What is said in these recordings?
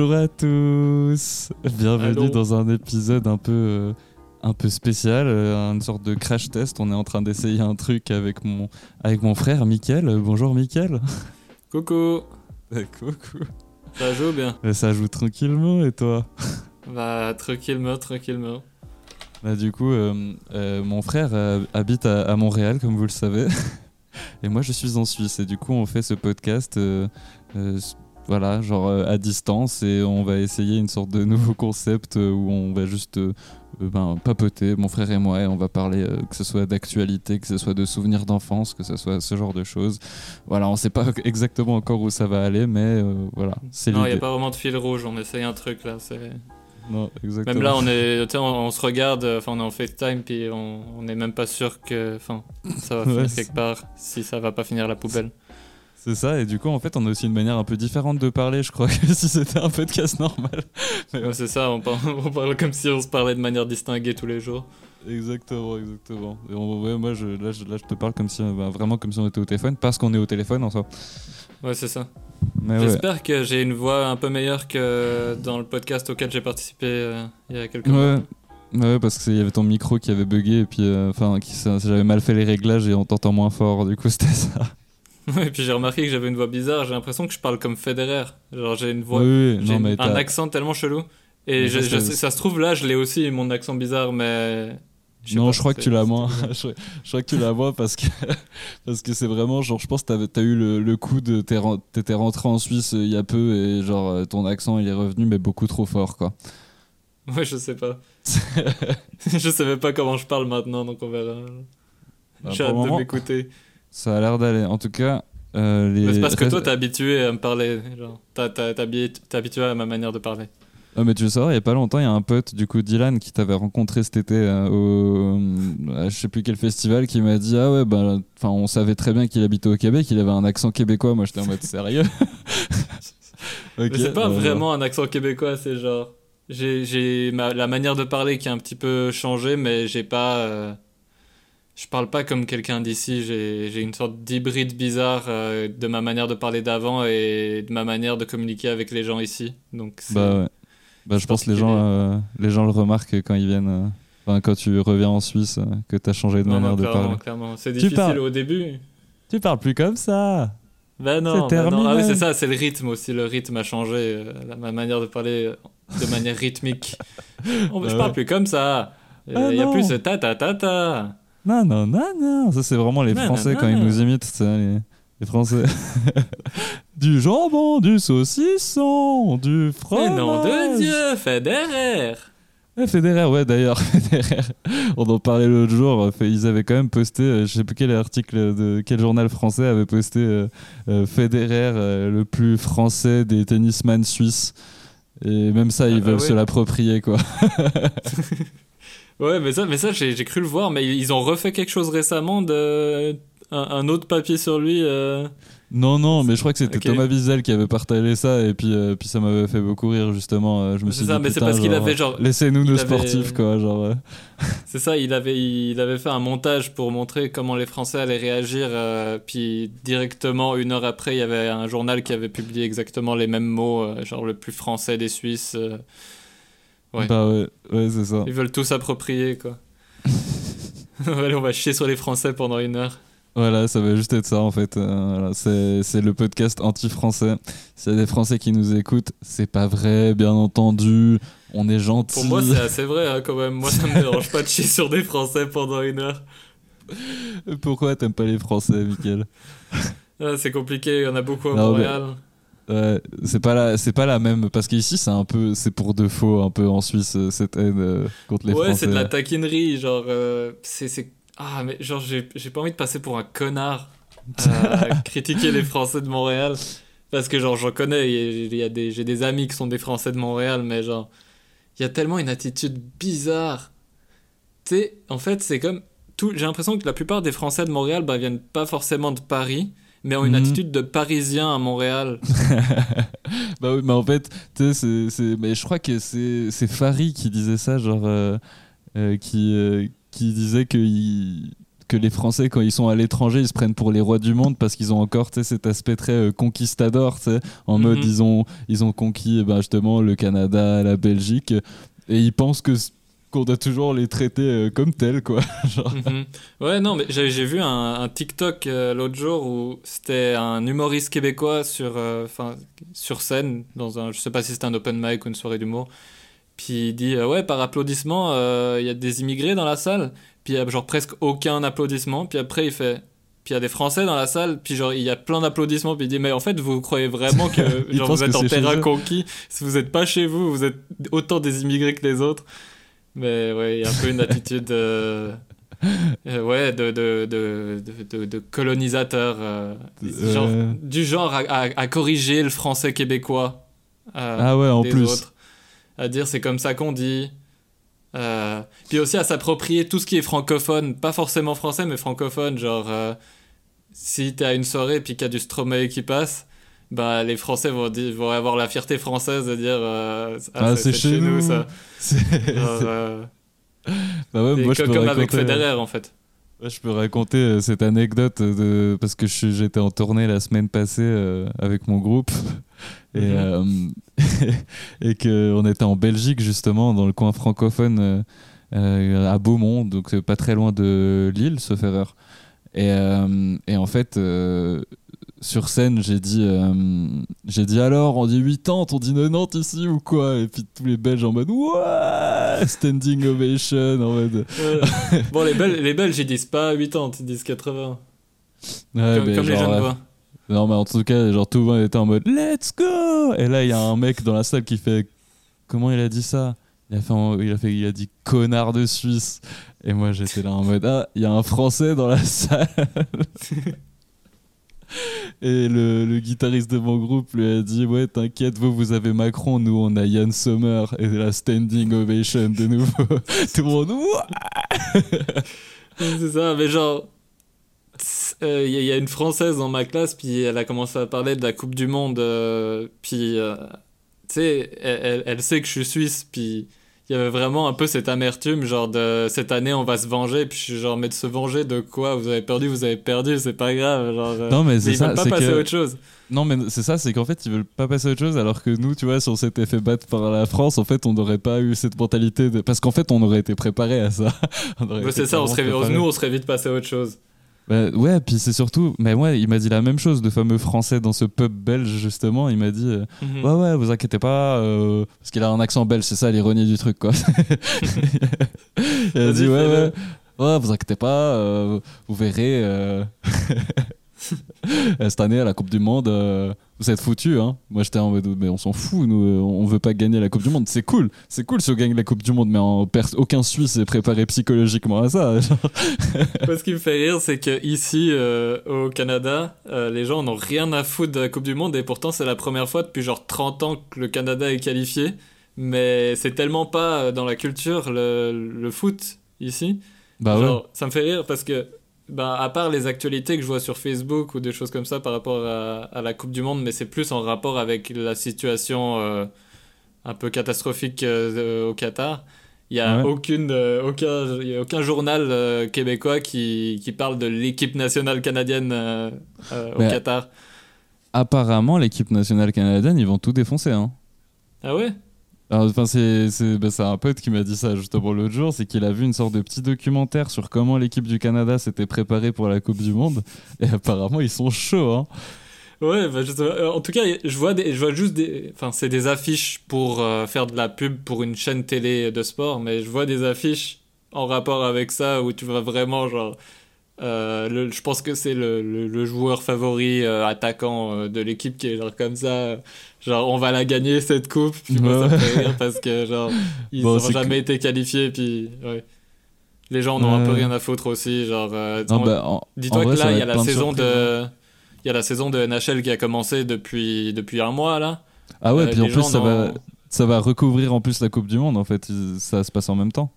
Bonjour à tous, bienvenue Allô. dans un épisode un peu, euh, un peu spécial, euh, une sorte de crash test. On est en train d'essayer un truc avec mon, avec mon frère Mickaël. Euh, Bonjour Mickaël. Coucou, Coucou. ça joue bien Euh, Ça joue tranquillement et toi? Bah tranquillement, tranquillement. Bah, du coup, euh, euh, mon frère euh, habite à, à Montréal, comme vous le savez. Et moi, je suis en Suisse. Et du coup, on fait ce podcast, euh, euh, voilà, genre euh, à distance. Et on va essayer une sorte de nouveau concept euh, où on va juste euh, ben, papoter, mon frère et moi. Et on va parler, euh, que ce soit d'actualité, que ce soit de souvenirs d'enfance, que ce soit ce genre de choses. Voilà, on sait pas exactement encore où ça va aller, mais euh, voilà, c'est Non, il l'idée. a pas vraiment de fil rouge, on essaye un truc là. c'est- Non, exactement. Même là, on est, on, on se regarde, enfin on est en FaceTime, puis on, on est même pas sûr que, ça va finir Ouais, quelque part, si ça va pas finir à la poubelle. C'est ça, et du coup, en fait, on a aussi une manière un peu différente de parler, je crois, que si c'était un podcast normal. Mais ouais, c'est ça, on parle, on parle comme si on se parlait de manière distinguée tous les jours. exactement, exactement. Et on- ouais, moi, je, là, je, là, je te parle comme si, bah, vraiment comme si on était au téléphone, parce qu'on est au téléphone en soi. Ouais, c'est ça. Ouais, J'espère que j'ai une voix un peu meilleure que dans le podcast auquel j'ai participé euh, il y a quelques mois. ouais. Parce qu'il y avait ton micro qui avait bugué, et puis, euh, enfin, j'avais mal fait les réglages et on t'entend moins fort, du coup, c'était ça. Et puis j'ai remarqué que j'avais une voix bizarre, j'ai l'impression que je parle comme Federer. Genre j'ai une voix oui, oui, J'ai non, un accent tellement chelou. Et je, ça, je se trouve là, je l'ai aussi, mon accent bizarre, mais. non, je crois que tu l'as moins. je, je crois que tu l'as moins parce que parce que c'est vraiment genre je pense que t'as eu le, le coup de t'es t'étais rentré en Suisse euh, il y a peu et genre euh, ton accent il est revenu mais beaucoup trop fort quoi. Ouais, je sais pas. je savais pas comment je parle maintenant, donc on verra. Bah, J'ai hâte de m'écouter. Ça a l'air d'aller. En tout cas, euh, les. C'est parce que toi, t'es habitué à me parler. T'es habi- t'es habitué à ma manière de parler. Ah, mais tu veux savoir, il y a pas longtemps, il y a un pote, du coup, Dylan, qui t'avait rencontré cet été euh, au. à je sais plus quel festival, qui m'a dit Ah ouais, bah. Enfin, on savait très bien qu'il habitait au Québec, il avait un accent québécois. Moi, j'étais en mode sérieux? Ok, Mais c'est pas bah, vraiment un accent québécois, c'est genre. J'ai j'ai ma- la manière de parler qui a un petit peu changé, mais j'ai pas. Je parle pas comme quelqu'un d'ici, j'ai une sorte d'hybride bizarre euh, de ma manière de parler d'avant et de ma manière de communiquer avec les gens ici. Donc Bah ouais. Bah, je pense que les gens, euh, les gens le remarquent quand ils viennent. euh, quand tu reviens en Suisse, que t'as changé de Non, manière non, de parler. clairement. C'est Tu difficile parles. au début. Tu parles plus comme ça non, C'est non. Ah oui, c'est ça, c'est le rythme aussi. Le rythme a changé. ma manière de parler de manière rythmique. Oh, Bah je ouais. parle plus comme ça. Il Ah y a non. plus ce ta ta ta ta. Non, non, non, non. Ça, c'est vraiment les Français quand ils nous imitent, ça, les, les Français. du jambon, du saucisson, du Mais fromage. nom de Dieu, Federer. Eh, Federer, ouais, d'ailleurs, Federer. On en parlait l'autre jour. euh, Ils avaient quand même posté, euh, je sais plus quel article de quel journal français avait posté euh, euh, Federer, euh, le plus français des tennisman suisses. Et même ça, ils Ah bah veulent ouais. se l'approprier, quoi. Ouais, mais ça, mais ça j'ai cru le voir. Mais ils ont refait quelque chose récemment de. Un, un autre papier sur lui. euh, Non, non, mais je crois que c'était. Thomas Wiesel qui avait partagé ça, et puis, euh, puis ça m'avait fait beaucoup rire, justement. euh, je me C'est suis ça, dit, mais c'est parce qu'il avait genre- Laissez-nous nos avait- sportifs, quoi. Genre. C'est ça, il avait, il avait fait un montage pour montrer comment les Français allaient réagir. euh, puis directement, une heure après, il y avait un journal qui avait publié exactement les mêmes mots, genre le plus français des Suisses. Ouais. Bah ouais, ouais c'est ça. Ils veulent tout s'approprier, quoi. Allez, on va chier sur les Français pendant une heure. Voilà, ça va juste être ça en fait. Euh, voilà, c'est le podcast anti-français. S'il y a des Français qui nous écoutent, c'est pas vrai, bien entendu. On est gentils. Pour moi, c'est assez vrai, hein, quand même. Moi, ça me dérange pas de chier sur des Français pendant une heure. Pourquoi t'aimes pas les Français, Mickaël Ah, c'est compliqué, il y en a beaucoup à Non, mais- Montréal. Ouais, c'est pas la, c'est pas la même parce qu'ici c'est un peu, c'est pour de faux un peu en Suisse euh, cette haine euh, contre les ouais, Français. c'est de la taquinerie, genre, euh, c'est, c'est... Ah, mais genre, j'ai, j'ai pas envie de passer pour un connard à critiquer les Français de Montréal. Parce que, genre, j'en connais, il y a- il y a des, j'ai des amis qui sont des Français de Montréal, mais genre, il y a tellement une attitude bizarre. Tu sais, en fait, c'est comme... Tout, j'ai l'impression que la plupart des Français de Montréal bah, viennent pas forcément de Paris, mais ont une Mhm. attitude de Parisien à Montréal. bah oui, mais en fait, tu sais, c'est, mais je crois que c'est, c'est Farid qui disait ça, genre, euh, euh, qui, euh, qui disait que il- que les Français, quand ils sont à l'étranger, ils se prennent pour les rois du monde parce qu'ils ont encore cet aspect très conquistador, en mode Mhm. ils ont, ils ont conquis ben, justement le Canada, la Belgique, et ils pensent que qu'on doit toujours les traiter euh, comme tels, quoi. Genre, Mhm. Ouais, non, mais j'ai j'ai vu un, un TikTok euh, l'autre jour où c'était un humoriste québécois sur, euh, sur scène, dans un, je sais pas si c'était un open mic ou une soirée d'humour. Puis il dit euh, Ouais, par applaudissement, il y a des immigrés dans la salle. Puis il y a genre presque aucun applaudissement. Puis après, il fait. Puis il y a des Français dans la salle. Puis genre, il y a plein d'applaudissements. Puis il dit Mais en fait, vous croyez vraiment que genre, vous êtes que en terrain conquis? Si vous êtes pas chez vous, vous êtes autant des immigrés que les autres. Mais ouais, il y a un peu une attitude. euh, euh, ouais, de, de, de, de, colonisateur. euh, genre. Du genre à, à- à corriger le français québécois. Ah ouais, en des plus. autres. À dire c'est comme ça qu'on dit. Puis aussi à s'approprier tout ce qui est francophone, pas forcément français, mais francophone. Genre, si t'es à une soirée et puis qu'il y a du Stromae qui passe, bah les Français vont, dire- vont avoir la fierté française de dire euh, Ah, c'est chez nous. ça. c'est- Genre, euh, bah ouais, moi je comme avec Federer en fait. Ouais, je peux raconter euh, cette anecdote de... parce que j'étais en tournée la semaine passée euh, avec mon groupe et, Mhm. et que on était en Belgique justement dans le coin francophone à Beaumont donc pas très loin de Lille sauf erreur et, et en fait sur scène j'ai dit euh, j'ai dit alors on dit 80 on dit 90 ici ou quoi? Et puis tous les Belges en mode ouais standing ovation en mode bon, les, Bel- les Belges ils disent pas 80, ils disent 80. Ouais, comme les jeunes voix. Non, mais en tout cas, genre tout le monde était en mode Let's go Et là, il y a un mec dans la salle qui fait Comment il a dit ça? Il a, fait en- il, a fait, il a dit connard de Suisse. Et moi, j'étais là en mode Ah, il y a un Français dans la salle. Et le, guitariste de mon groupe lui a dit Ouais, t'inquiète, vous, vous avez Macron, nous, on a Yann Sommer. Et la standing ovation de nouveau. tout le monde C'est ça, mais genre. Il y, a- y a une Française dans ma classe, puis elle a commencé à parler de la Coupe du Monde. euh, puis, euh, tu sais, elle- elle sait que je suis suisse, puis il y avait vraiment un peu cette amertume, genre de cette année on va se venger, puis je suis genre, mais de se venger de quoi? Vous avez perdu, vous avez perdu, c'est pas grave. Genre, euh, Non, mais c'est ils ça, veulent pas passer que- à autre chose. Non, mais c'est ça, c'est qu'en fait, ils veulent pas passer à autre chose, alors que nous, tu vois, on s'était fait battre par la France, en fait, on n'aurait pas eu cette mentalité de. Parce qu'en fait, on aurait été préparé à ça. Été c'est ça, on serait, nous on serait vite passé à autre chose. Bah, ouais, puis c'est surtout. Mais moi, il m'a dit la même chose, le fameux français dans ce pub belge, justement. Il m'a dit euh, Mhm. Ouais, ouais, vous inquiétez pas, euh, parce qu'il a un accent belge, c'est ça l'ironie du truc, quoi. il a dit Ouais, ouais, ouais, vous inquiétez pas, euh, vous verrez. euh, Cette année, à la Coupe du Monde, euh, vous êtes foutus. Hein. Moi, j'étais en mode, mais on s'en fout, nous, euh, on veut pas gagner la Coupe du Monde. C'est cool, c'est cool si on gagne la Coupe du Monde, mais en aucun Suisse est préparé psychologiquement à ça. Moi, ce qui me fait rire, c'est que ici, euh, au Canada, euh, les gens n'ont rien à foutre de la Coupe du Monde et pourtant c'est la première fois depuis genre 30 ans que le Canada est qualifié. Mais c'est tellement pas dans la culture le, le foot ici. Bah ouais. Ça me fait rire parce que, bah, à part les actualités que je vois sur Facebook ou des choses comme ça par rapport à, à la Coupe du Monde, mais c'est plus en rapport avec la situation euh, un peu catastrophique euh, au Qatar. Il n'y a Ouais. aucune, euh, aucun, y a aucun journal euh, québécois qui, qui parle de l'équipe nationale canadienne au Qatar. Apparemment, l'équipe nationale canadienne, ils vont tout défoncer. Hein. Ah ouais? Enfin, bah, c'est un pote qui m'a dit ça justement l'autre jour, c'est qu'il a vu une sorte de petit documentaire sur comment l'équipe du Canada s'était préparée pour la Coupe du Monde, et apparemment ils sont chauds. Hein. Ouais, bah. Euh, en tout cas, je vois, juste des. Enfin, c'est des affiches pour euh, faire de la pub pour une chaîne télé de sport, mais je vois des affiches en rapport avec ça où tu vois vraiment, genre. Euh, le- je pense que c'est le, le, le joueur favori euh, attaquant euh, de l'équipe qui est genre comme ça. Genre, on va la gagner cette coupe. Puis moi, ça me fait rire parce que, genre, ils n'ont jamais été qualifiés. Puis, ouais. Les gens en ont un peu rien à foutre aussi. Genre, bah, Dis-toi que là, il y a la saison hein. de. Il y a la saison de NHL qui a commencé depuis, depuis un mois là. Ah ouais, puis en plus ça va, n'ont- ça va recouvrir en plus la Coupe du Monde en fait, ça se passe en même temps.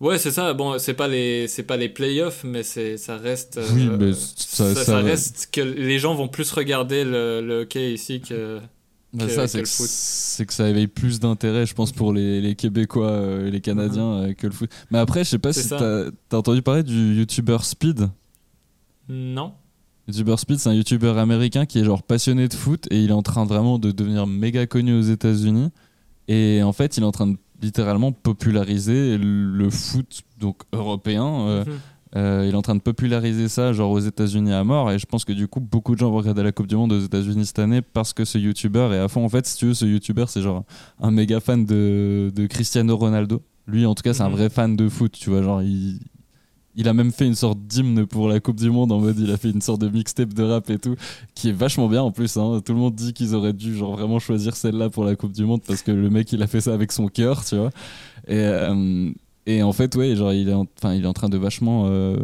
Ouais, c'est ça. Bon, c'est pas les, c'est pas les playoffs, mais c'est, ça reste. euh, Oui, mais ça, ça, ça ça- reste que les gens vont plus regarder le, le hockey ici que. Bah, que- ça, c'est le que, foot. c'est que ça éveille plus d'intérêt, je pense, pour les, les Québécois euh, et les Canadiens euh, que le foot. Mais après, je sais pas si t'as as entendu parler du YouTuber Speed. Non. YouTuber Speed, c'est un YouTuber américain qui est genre passionné de foot et il est en train vraiment de devenir méga connu aux États-Unis. Et en fait, il est en train de littéralement populariser le foot donc européen. euh, Mhm. euh, il est en train de populariser ça genre aux États-Unis à mort et je pense que du coup beaucoup de gens vont regarder la Coupe du Monde aux États-Unis cette année parce que ce YouTuber est à fond. En fait, si tu veux, ce YouTuber c'est genre un méga fan de, de Cristiano Ronaldo. Lui, en tout cas, c'est un Mhm. vrai fan de foot. Tu vois, genre il il a même fait une sorte d'hymne pour la Coupe du Monde en mode il a fait une sorte de mixtape de rap et tout qui est vachement bien en plus hein. tout le monde dit qu'ils auraient dû genre vraiment choisir celle-là pour la Coupe du Monde parce que le mec il a fait ça avec son cœur tu vois. Et, euh, en fait ouais genre il est il est en train de vachement euh,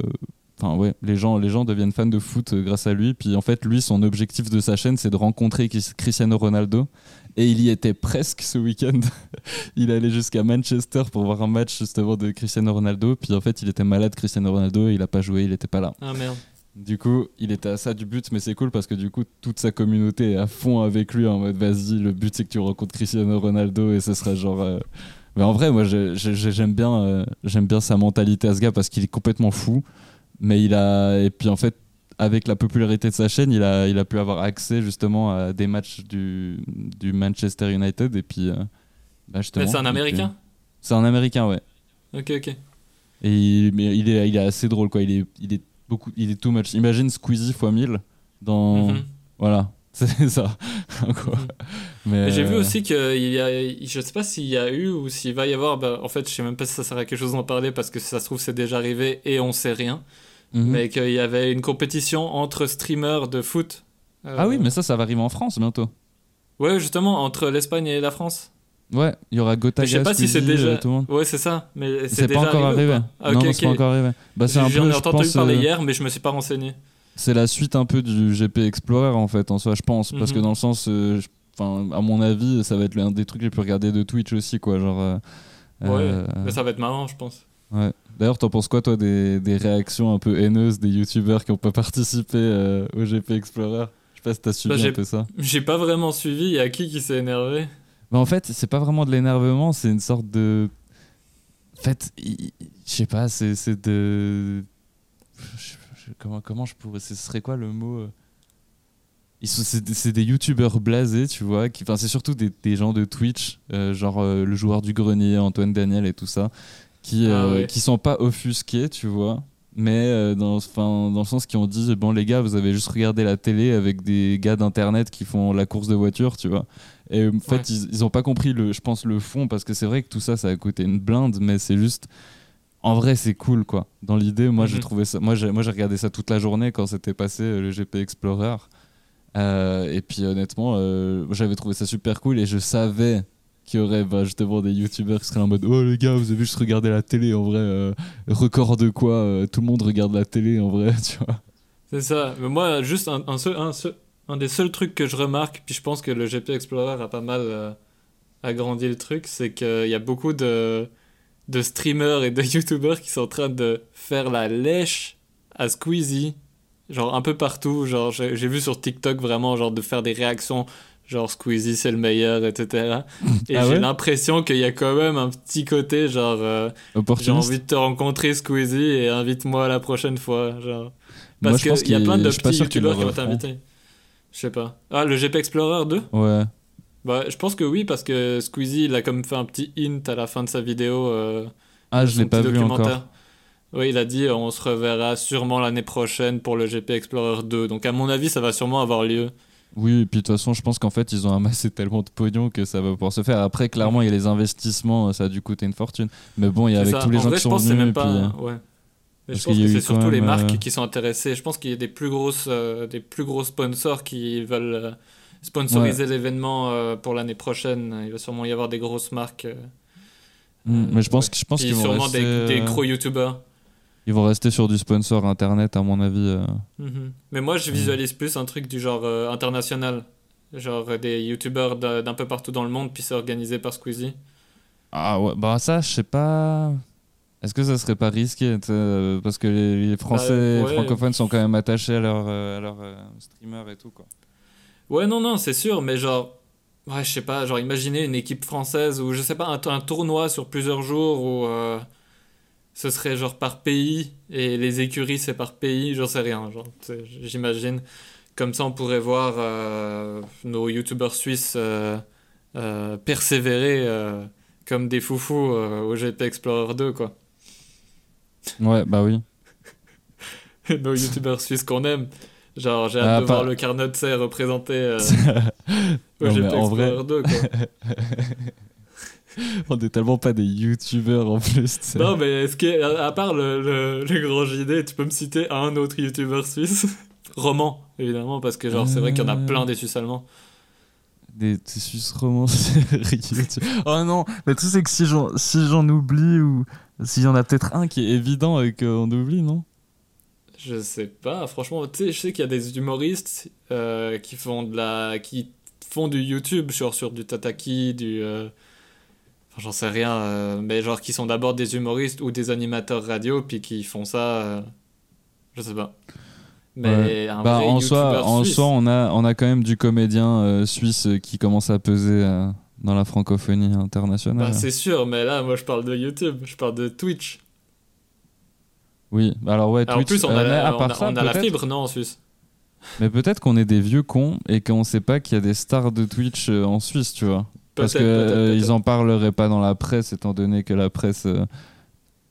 enfin ouais les gens les gens deviennent fans de foot euh, grâce à lui. Puis en fait lui son objectif de sa chaîne c'est de rencontrer Cristiano Ronaldo et il y était presque ce week-end il allait jusqu'à Manchester pour voir un match justement de Cristiano Ronaldo puis en fait il était malade Cristiano Ronaldo et il a pas joué il était pas là Ah merde. du coup, il était à ça du but, mais c'est cool parce que du coup, toute sa communauté est à fond avec lui en mode vas-y, le but c'est que tu rencontres Cristiano Ronaldo et ce sera genre. euh, Mais en vrai, moi j'ai- j'ai- j'aime bien, euh, j'aime bien sa mentalité à ce gars parce qu'il est complètement fou. Mais il a. Et puis en fait, avec la popularité de sa chaîne, il a, il a pu avoir accès justement à des matchs du, du Manchester United et puis. euh, bah, c'est un américain C'est un américain, ouais. Ok, ok. Et il, mais il est, il est assez drôle, quoi. Il est, il est beaucoup, il est too much. Imagine Squeezie x 1000 dans. Mhm. Voilà, c'est ça. Mhm. Mais, Mais J'ai vu euh, aussi qu'il y a, je sais pas s'il y a eu ou s'il va y avoir, bah, en fait, je sais même pas si ça sert à quelque chose d'en parler parce que si ça se trouve c'est déjà arrivé et on sait rien, mhm. mais qu'il y avait une compétition entre streamers de foot. Euh, Ah oui, mais ça, ça va arriver en France bientôt. Ouais, justement, entre l'Espagne et la France. Ouais, il y aura Gotaga, je sais pas si c'est Squeezie, déjà. euh, tout le monde. Ouais, c'est ça. Mais C'est pas encore arrivé. Ah, non, c'est pas encore arrivé. Bah, J'en ai je entendu pense, parler euh, hier, mais je me suis pas renseigné. C'est la suite un peu du GP Explorer en fait, en soi, je pense. Parce Mhm. que dans le sens, euh, enfin, à mon avis, ça va être l'un des trucs les plus regardés de Twitch aussi, quoi. Genre. euh, Ouais, euh, mais ça va être marrant, je pense. Ouais. D'ailleurs, t'en penses quoi, toi, des, des réactions un peu haineuses des youtubeurs qui n'ont pas participé euh, au GP Explorer? Je sais pas si t'as suivi Bah, un peu ça. J'ai pas vraiment suivi. Il y a qui qui s'est énervé? Bah, en fait, c'est pas vraiment de l'énervement, c'est une sorte de. En fait, je sais pas, c'est de. Comment, comment je pourrais. Ce serait quoi le mot euh? C'est des youtubeurs blasés, tu vois. Enfin, c'est surtout des, des gens de Twitch, euh, genre euh, le joueur du grenier, Antoine Daniel et tout ça, qui, Ah euh, ouais. qui sont pas offusqués, tu vois. Mais euh, dans, enfin, dans le sens qui ont dit bon les gars vous avez juste regardé la télé avec des gars d'internet qui font la course de voiture tu vois et en fait Ouais. ils, ils ont pas compris le je pense le fond parce que c'est vrai que tout ça ça a coûté une blinde mais c'est juste en vrai c'est cool quoi dans l'idée moi j'ai Mhm. trouvé ça moi j'ai moi j'ai regardé ça toute la journée quand c'était passé euh, le GP Explorer Euh, et puis honnêtement euh, j'avais trouvé ça super cool et je savais qu'il y aurait bah, justement des youtubeurs qui seraient en mode oh les gars vous avez juste regardé la télé en vrai euh, record de quoi euh, tout le monde regarde la télé en vrai tu vois C'est ça. Mais moi, juste un, seul, un, des seuls trucs que je remarque, puis je pense que le GP Explorer a pas mal euh, agrandi le truc, c'est qu'il y a beaucoup de, de streamers et de youtubeurs qui sont en train de faire la lèche à Squeezie, genre un peu partout. Genre, j'ai vu sur TikTok vraiment, genre, de faire des réactions. Genre Squeezie c'est le meilleur, etc. Et Ah j'ai ouais l'impression qu'il y a quand même un petit côté genre euh, j'ai envie de te rencontrer Squeezie et invite-moi la prochaine fois. Genre. Parce qu'il y a plein de petits youtubeurs qui vont t'inviter. Je sais pas. Ah, le GP Explorer 2 ouais Bah, je pense que oui, parce que Squeezie, il a comme fait un petit hint à la fin de sa vidéo. euh, ah je l'ai pas vu encore. Oui, il a dit on se reverra sûrement l'année prochaine pour le GP Explorer 2. Donc, à mon avis, ça va sûrement avoir lieu. Oui, et puis de toute façon, je pense qu'en fait, ils ont amassé tellement de pognon que ça va pouvoir se faire. Après, clairement, il y a les investissements, ça a dû coûter une fortune. Mais bon, il y a avec ça. tous les en gens vrai, qui je sont pense que c'est venus. même et pas. puis, ouais. Mais je pense que c'est surtout les marques euh, qui sont intéressées. Je pense qu'il y a des plus grosses, euh, des plus gros sponsors qui veulent euh, sponsoriser l'événement pour l'année prochaine. Il va sûrement y avoir des grosses marques. hmm, mais je pense, ouais. que- je pense qu'ils vont, sûrement rester, des, des gros youtubeurs. Ils vont rester sur du sponsor internet, à mon avis. euh. Mhm. Mais moi, je visualise plus un truc du genre euh, international. Genre euh, des youtubeurs d'un peu partout dans le monde, puis c'est organisé par Squeezie. Ah ouais, bah ça, je sais pas. Est-ce que ça serait pas risqué Parce que les, les Français Bah, ouais. francophones sont quand même attachés à leurs euh, à leurs, euh, streamers et tout, quoi. Ouais, non, non, c'est sûr, mais genre, Ouais, je sais pas, genre imaginez une équipe française ou je sais pas, un, un tournoi sur plusieurs jours où euh, ce serait genre par pays et les écuries c'est par pays, j'en sais rien, genre, j'imagine. Comme ça, on pourrait voir euh, nos youtubeurs suisses euh, persévérer comme des foufous au GP Explorer 2, quoi. Ouais, bah oui. nos youtubeurs suisses qu'on aime. Genre, j'ai hâte ah, de voir le Carnot représenté euh, au GP Explorer 2, quoi. On est tellement pas des youtubeurs en plus. Non, mais est-ce que, à part le, le, grand JD, tu peux me citer un autre youtubeur suisse? Roman, évidemment, parce que genre, c'est vrai qu'il y en a plein des Suisses allemands. Des, Suisses romans Oh non, mais tu sais que si j'en si oublie ou s'il y en a peut-être un qui est évident et qu'on oublie, non? Je sais pas, franchement, tu sais, je sais qu'il y a des humoristes euh, qui font de la, qui font du YouTube, sur sur du tataki, du, euh, j'en sais rien, euh, mais genre qui sont d'abord des humoristes ou des animateurs radio, puis qui font ça, je sais pas. Mais bah, en soi, en soi, on a, on a quand même du comédien suisse qui commence à peser dans la francophonie internationale. Bah, c'est sûr, mais là, moi, je parle de YouTube, je parle de Twitch. Oui, alors ouais, En plus, on a, la, fibre, non, en Suisse? Mais peut-être qu'on est des vieux cons et qu'on sait pas qu'il y a des stars de Twitch euh, en Suisse, tu vois. Parce qu'ils euh, en parleraient pas dans la presse, étant donné que la presse euh,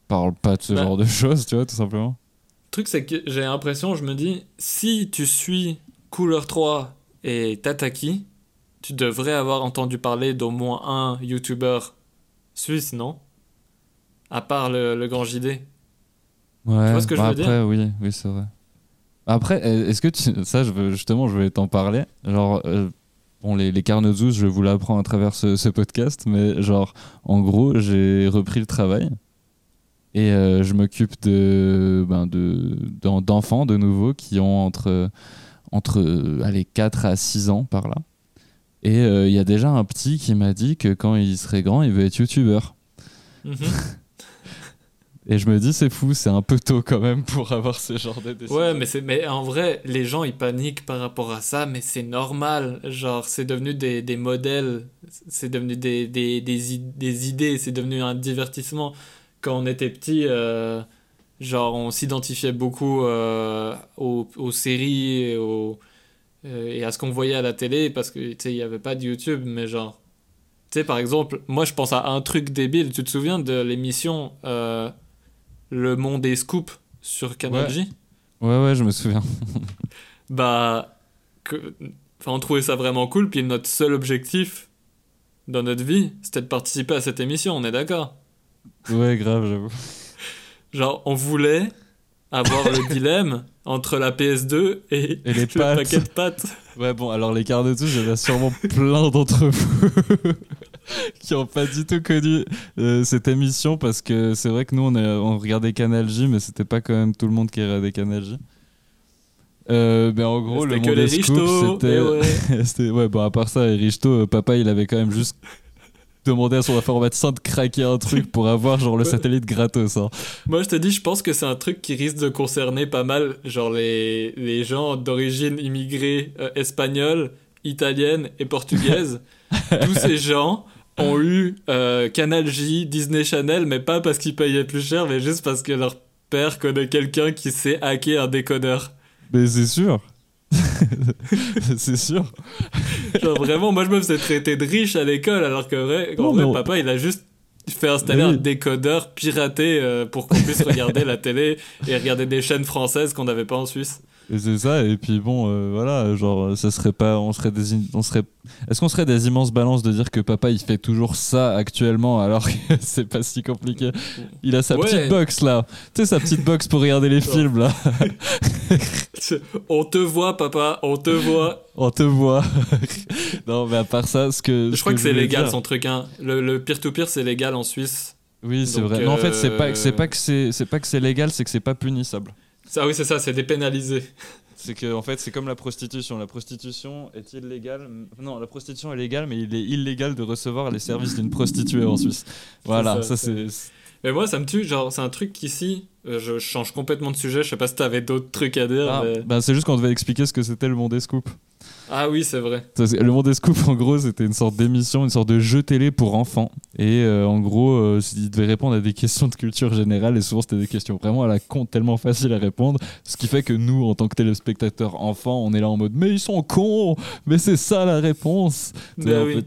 parle pas de ce bah. genre de choses, tu vois, tout simplement. Le truc, c'est que j'ai l'impression, je me dis, si tu suis Couleur 3 et Tataki, tu devrais avoir entendu parler d'au moins un YouTuber suisse, non? À part le, le grand JD. Ouais, tu vois ce que je bah veux après, oui, oui c'est vrai. Après, est-ce que tu... ça, je veux, justement, je vais t'en parler. Genre, euh, les, les je vous l'apprends à travers ce, podcast, mais genre, en gros, j'ai repris le travail et euh, je m'occupe de, ben de, d'enfants de nouveau qui ont entre, entre allez, 4 à 6 ans par là. Et euh, il y a déjà un petit qui m'a dit que quand il serait grand, il veut être youtubeur. Mm Et je me dis, c'est fou, c'est un peu tôt quand même pour avoir ce genre de décision. Ouais, mais, mais en vrai, les gens ils paniquent par rapport à ça, mais c'est normal. Genre, c'est devenu des, des modèles, c'est devenu des, des, des, des idées, c'est devenu un divertissement. Quand on était petit, euh, genre, on s'identifiait beaucoup euh, aux, aux, séries et, euh, et à ce qu'on voyait à la télé parce que, n'y avait pas de YouTube, mais genre. Tu sais, par exemple, moi je pense à un truc débile. Tu te souviens de l'émission le monde des scoops sur Canal. Ouais. ouais, je me souviens. bah, que, on trouvait ça vraiment cool. Puis notre seul objectif dans notre vie, c'était de participer à cette émission, on est d'accord? Ouais, grave, j'avoue. Genre, on voulait avoir le dilemme entre la PS2 et, les le paquet de pâtes. Ouais, bon, alors les cartes de en a sûrement plein d'entre vous qui n'ont pas du tout connu euh, cette émission parce que c'est vrai que nous, on, on regardait Canal J, mais c'était pas quand même tout le monde qui regardait Canal J. Euh, ben en gros, le monde des scoops, c'était. ouais. bon, à part ça, Richto, euh, papa, il avait quand même juste demander à son informaticien de craquer un truc pour avoir genre le satellite gratos. Hein. Moi je te dis, je pense que c'est un truc qui risque de concerner pas mal genre les, les gens d'origine immigrée euh, espagnole, italienne et portugaise. Tous ces gens ont eu euh, Canal J, Disney Channel, mais pas parce qu'ils payaient plus cher, mais juste parce que leur père connaît quelqu'un qui sait hacker un décodeur. Mais c'est sûr. c'est sûr. Genre vraiment, moi je me faisais traiter de riche à l'école alors que vrai, vrai papa il a juste fait installer un décodeur piraté euh, pour qu'on puisse regarder la télé et regarder des chaînes françaises qu'on n'avait pas en Suisse. Et c'est ça, et puis bon, euh, voilà, genre, ça serait pas. On serait des. On serait, Est-ce qu'on serait des immenses balances de dire que papa il fait toujours ça actuellement alors que c'est pas si compliqué? Il a sa petite box là, tu sais, sa petite box pour regarder les films là. on te voit, papa, on te voit. on te voit. non, mais à part ça, ce que. Je crois que, c'est légal son truc, hein. Le peer-to-peer, c'est légal en Suisse. Oui, c'est vrai. Non, en fait, c'est pas, c'est pas que c'est pas que c'est légal, c'est que c'est pas punissable. Ah oui, c'est ça, c'est dépénalisé. C'est que en fait, c'est comme la prostitution. La prostitution est illégale. Non, la prostitution est légale, mais il est illégal de recevoir les services d'une prostituée en Suisse. Voilà, ça, c'est. Mais moi, ça me tue. Genre, c'est un truc qu'ici, euh, je change complètement de sujet. Je sais pas si t'avais d'autres trucs à dire. Ah, mais- bah, c'est juste qu'on devait expliquer ce que c'était le monde des scoops. Ah oui, c'est vrai. Le monde des scoops, en gros, c'était une sorte d'émission, une sorte de jeu télé pour enfants. Et euh, en gros, euh, ils devaient répondre à des questions de culture générale. Et souvent, c'était des questions vraiment à la con, tellement faciles à répondre. Ce qui fait que nous, en tant que téléspectateurs enfants, on est là en mode Mais ils sont cons Mais c'est ça la réponse Bah oui.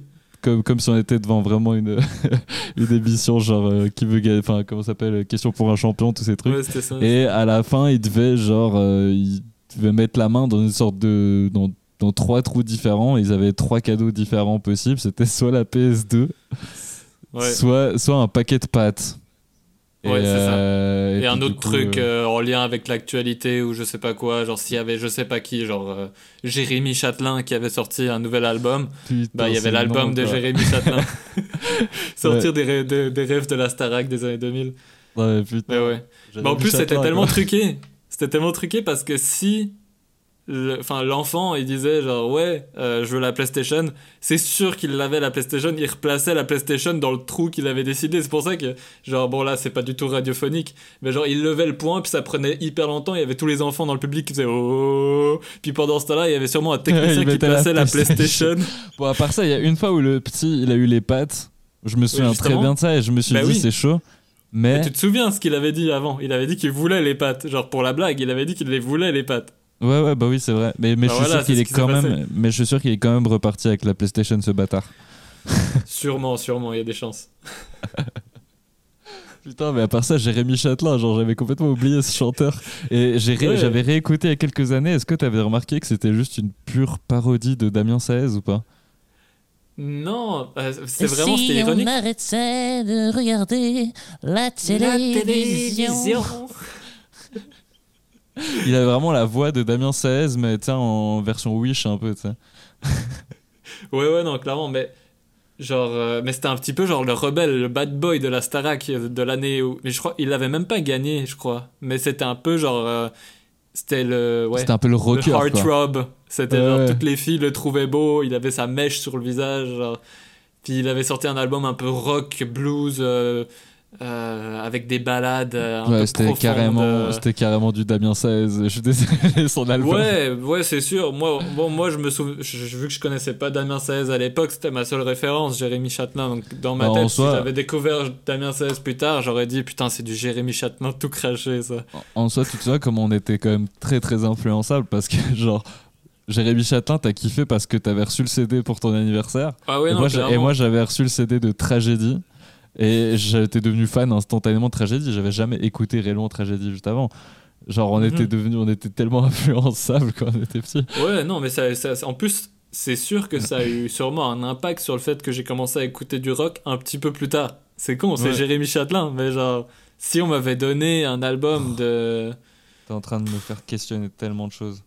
Comme, comme si on était devant vraiment une, une émission, genre, euh, qui veut gagner. Enfin, comment ça s'appelle Question pour un champion, tous ces trucs. Ouais, c'était ça. Et à la fin, il devait genre, euh, il devait mettre la main dans une sorte de dans, dans trois trous différents. Ils avaient trois cadeaux différents possibles. C'était soit la PS2, Ouais. soit soit un paquet de pâtes. Ouais, c'est ça. euh, Et, un autre coup, truc euh, euh, en lien avec l'actualité ou je sais pas quoi, genre s'il y avait je sais pas qui, genre euh, Jérémy Châtelain qui avait sorti un nouvel album, putain, bah il y avait l'album de. Jérémy Châtelain. Sortir des, rêves, des, des rêves de la Starac des années 2000. Ouais, putain, Mais ouais. Bah, en plus, c'était tellement quoi. truqué. C'était tellement truqué parce que si. Enfin, l'enfant, il disait genre ouais, euh, je veux la PlayStation. C'est sûr qu'il l'avait la PlayStation. Il replaçait la PlayStation dans le trou qu'il avait décidé. C'est pour ça que genre bon là, c'est pas du tout radiophonique, mais genre il levait le poing puis ça prenait hyper longtemps. Il y avait tous les enfants dans le public qui faisaient oh. Puis pendant ce temps-là, il y avait sûrement un technicien qui la plaçait la PlayStation. Bon, à part ça, il y a une fois où le petit, il a eu les pattes. Je me souviens très bien de ça et je me suis Bah dit oui. c'est chaud. Mais Mais tu te souviens ce qu'il avait dit avant? Il avait dit qu'il voulait les pattes. Genre pour la blague, il avait dit qu'il les voulait les pattes. Ouais ouais bah oui c'est vrai. Mais mais Bah je suis voilà, sûr qu'il est, quand même. Mais je suis sûr qu'il est quand même reparti avec la PlayStation ce bâtard. Sûrement, sûrement, il y a des chances. Putain, mais à part ça, Jérémy Châtelain, genre j'avais complètement oublié ce chanteur. Et j'ai ré- Ouais. j'avais réécouté il y a quelques années. Est-ce que tu avais remarqué que c'était juste une pure parodie de Damien Saez ou pas? Non, euh, c'est vraiment si ironique. on arrêtait de regarder la télévision? Il avait vraiment la voix de Damien Saez, mais tiens, en version Wish un peu, tu sais. Ouais, ouais, non, clairement, mais genre, euh, mais c'était un petit peu genre le rebelle, le bad boy de la Starac euh, de l'année où, mais je crois, il avait même pas gagné, je crois, mais c'était un peu genre, euh, c'était le, ouais, C'était un peu le rocker, le heartthrob. C'était Ouais, genre ouais. toutes les filles le trouvaient beau, il avait sa mèche sur le visage, genre. puis il avait sorti un album un peu rock, blues, euh, euh, avec des balades euh, un Ouais, peu c'était carrément, euh. c'était carrément du Damien Saez. Je suis désolé, son album. Ouais, ouais, c'est sûr. Moi, bon, moi, je me souviens, vu que je connaissais pas Damien Saez à l'époque, c'était ma seule référence, Jérémy Châtelain. Donc, dans ma tête, soi- si j'avais découvert Damien Saez plus tard, j'aurais dit, putain, c'est du Jérémy Châtelain tout craché, ça. En- soi, tu te vois comme on était quand même très très influençable parce que genre. Jérémy Châtelain, t'as kiffé parce que t'avais reçu le CD pour ton anniversaire. Ah ouais, et, non, moi, et moi, j'avais reçu le CD de Tragédie. Et j'étais devenu fan instantanément de Tragédie. J'avais jamais écouté réellement Tragédie juste avant. Genre, on Mhm. était devenu, on était tellement influençables quand on était petits. Ouais, non, mais ça, ça- en plus, c'est sûr que ça a eu sûrement un impact sur le fait que j'ai commencé à écouter du rock un petit peu plus tard. C'est con, c'est Ouais. Jérémy Châtelain, mais genre, si on m'avait donné un album de. T'es en train de me faire questionner tellement de choses.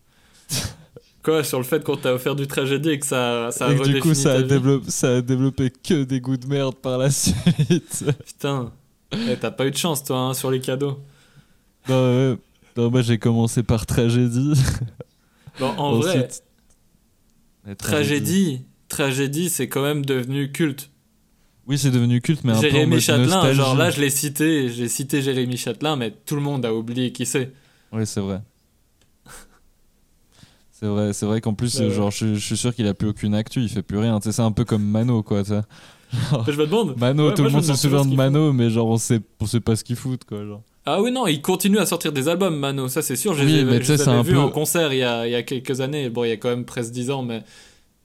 Quoi, sur le fait qu'on t'a offert du tragédie et que ça, ça a et du coup, ça a, développé, ça a développé que des goûts de merde par la suite. Putain, Eh, t'as pas eu de chance, toi, hein, sur les cadeaux. non, ouais. Non, moi, j'ai commencé par Tragédie. Bon, en vrai, Ensuite- La tragédie, tragédie, c'est quand même devenu culte. Oui, c'est devenu culte, mais un peu en Jérémy mode Châtelain, nostalgie. genre là, je l'ai cité, j'ai cité Jérémy Châtelain, mais tout le monde a oublié qui c'est. Oui, c'est vrai. C'est vrai, c'est vrai qu'en plus, ouais. genre, je, je suis sûr qu'il a plus aucune actu, il fait plus rien. C'est un peu comme Mano, quoi. sais. Je me demande. Mano, Ouais, tout le monde se souvient de Mano, mais genre, on sait, on sait pas ce qu'ils foutent, quoi. Genre. Ah oui, non, il continue à sortir des albums, Mano, ça c'est sûr. Je Oui, les je les avais vus peu- en concert il y, a, il y a quelques années. Bon, il y a quand même presque 10 ans, mais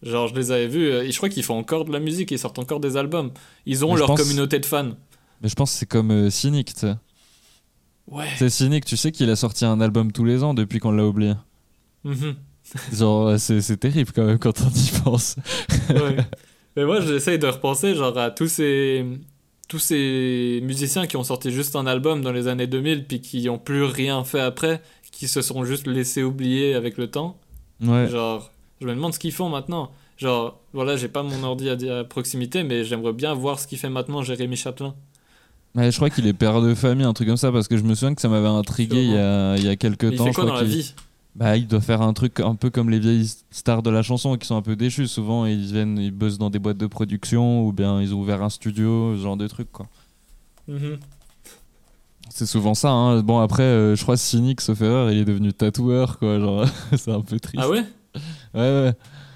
genre, je les avais vus. euh, et je crois qu'ils font encore de la musique, ils sortent encore des albums. Ils ont Mais leur pense- communauté de fans. Mais je pense que c'est comme euh, Cynic, tu sais. Ouais. C'est Cynic, tu sais qu'il a sorti un album tous les ans depuis qu'on l'a oublié. Mhm. Genre, c'est c'est terrible quand même quand on y pense. Ouais. Mais moi, j'essaye de repenser genre à tous ces tous ces musiciens qui ont sorti juste un album dans les années 2000 puis qui ont plus rien fait après, qui se sont juste laissés oublier avec le temps. Ouais. Genre, je me demande ce qu'ils font maintenant. Genre, voilà, j'ai pas mon ordi à, à proximité, mais j'aimerais bien voir ce qu'il fait maintenant Jérémy Châtelain. Ouais, je crois qu'il est père de famille, un truc comme ça, parce que je me souviens que ça m'avait intrigué il y a, il y a quelques Il temps. fait je quoi crois dans la vie? Bah, il doit faire un truc un peu comme les vieilles stars de la chanson qui sont un peu déchues. Souvent, ils viennent, ils bossent dans des boîtes de production ou bien ils ont ouvert un studio, ce genre de trucs, quoi. Mhm. C'est souvent ça. Hein. Bon, après, euh, je crois Cynic, sauf erreur, il est devenu tatoueur, quoi. Genre, c'est un peu triste. Ah ouais? Ouais, ouais.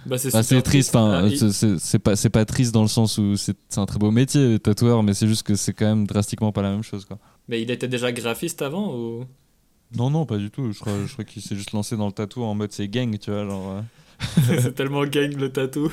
Bah, c'est Bah, triste. Enfin, Ah, il- c'est- pas, triste dans le sens où c'est c'est un très beau métier, tatoueur, mais c'est juste que c'est quand même drastiquement pas la même chose, quoi. Mais il était déjà graphiste avant ou? Non, non, pas du tout. Je crois, je crois qu'il s'est juste lancé dans le tatou en mode c'est gang, tu vois. Genre, euh. C'est tellement gang le tatou.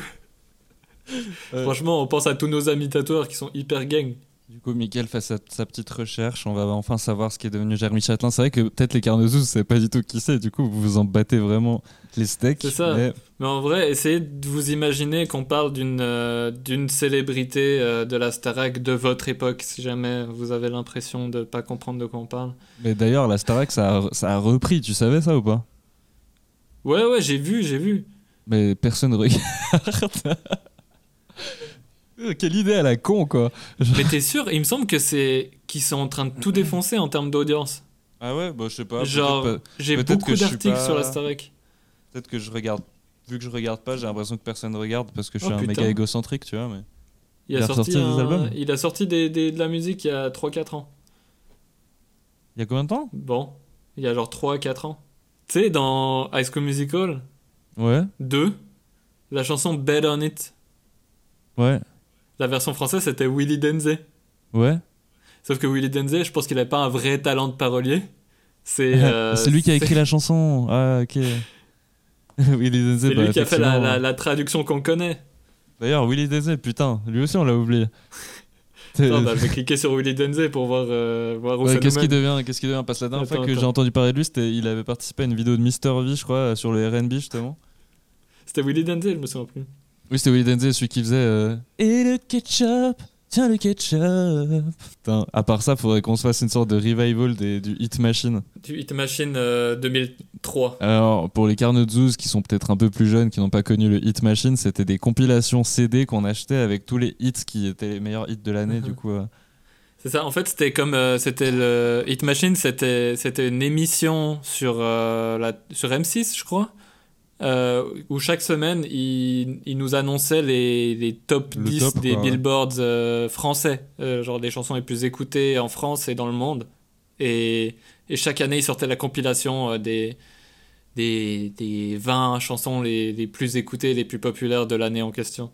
Ouais. Franchement, on pense à tous nos amis tatoueurs qui sont hyper gang. Du coup, Mickaël fait sa, sa petite recherche. On va enfin savoir ce qui est devenu Jérémy Châtelain. C'est vrai que peut-être les Carnezous, c'est pas du tout qui c'est. Du coup, vous vous en battez vraiment les steaks. C'est ça. mais- Mais en vrai, essayez de vous imaginer qu'on parle d'une euh, d'une célébrité euh, de la Starac de votre époque, si jamais vous avez l'impression de pas comprendre de quoi on parle. Mais d'ailleurs, la Starac, ça a, ça a repris. Tu savais ça ou pas? Ouais, ouais, j'ai vu, j'ai vu. Mais personne regarde. Euh, Quelle idée à la con, quoi. Mais t'es sûr Il me semble que c'est qu'ils sont en train de tout défoncer en termes d'audience. Ah ouais, bah je sais pas. Genre, j'ai beaucoup d'articles pas- sur la Starac. Peut-être que je regarde. Vu que je regarde pas, j'ai l'impression que personne regarde parce que je Oh, suis un putain. méga égocentrique, tu vois. Mais... Il a, Il a sorti, des albums Il a sorti des, des- de la musique il y a 3-4 ans. Il y a combien de temps? Bon, il y a genre 3-4 ans. Tu sais, dans High School Musical Ouais, 2, la chanson Bet on It, ouais, la version française c'était Willy Denze. ouais. Sauf que Willy Denze, je pense qu'il avait pas un vrai talent de parolier. C'est euh, c'est lui qui a écrit la chanson. Ah, ok. Willy Denze, C'est bah, lui qui a fait la, la- la traduction qu'on connaît. D'ailleurs, Willy Denze, putain, lui aussi on l'a oublié. Non, bah, je vais cliquer sur Willy Denze pour voir, euh, voir où Ouais, ça qu'est-ce qu'il devient Qu'est-ce qu'il devient? Parce que la dernière fois que j'ai entendu parler de lui, c'était il avait participé à une vidéo de Mister V, je crois, sur le R&B justement. C'était Willy Denze, je me souviens plus. Oui, c'était Willy Denze, celui qui faisait euh, Et le ketchup, tiens le ketchup. Putain, à part ça, faudrait qu'on se fasse une sorte de revival des, du Hit Machine. Du Hit Machine euh, 2003. Alors, pour les Carnotzous qui sont peut-être un peu plus jeunes, qui n'ont pas connu le Hit Machine, c'était des compilations CD qu'on achetait avec tous les hits qui étaient les meilleurs hits de l'année, Mhm. du coup. euh. C'est ça, en fait, c'était comme. euh, c'était le. Hit Machine, c'était c'était une émission sur, euh, la, sur M6, je crois. Euh, où chaque semaine, il, il nous annonçait les, les top Le 10 top, des quoi, billboards euh, français, euh, genre des chansons les plus écoutées en France et dans le monde. Et, et chaque année, il sortait la compilation des, des, des 20 chansons les, les plus écoutées, les plus populaires de l'année en question.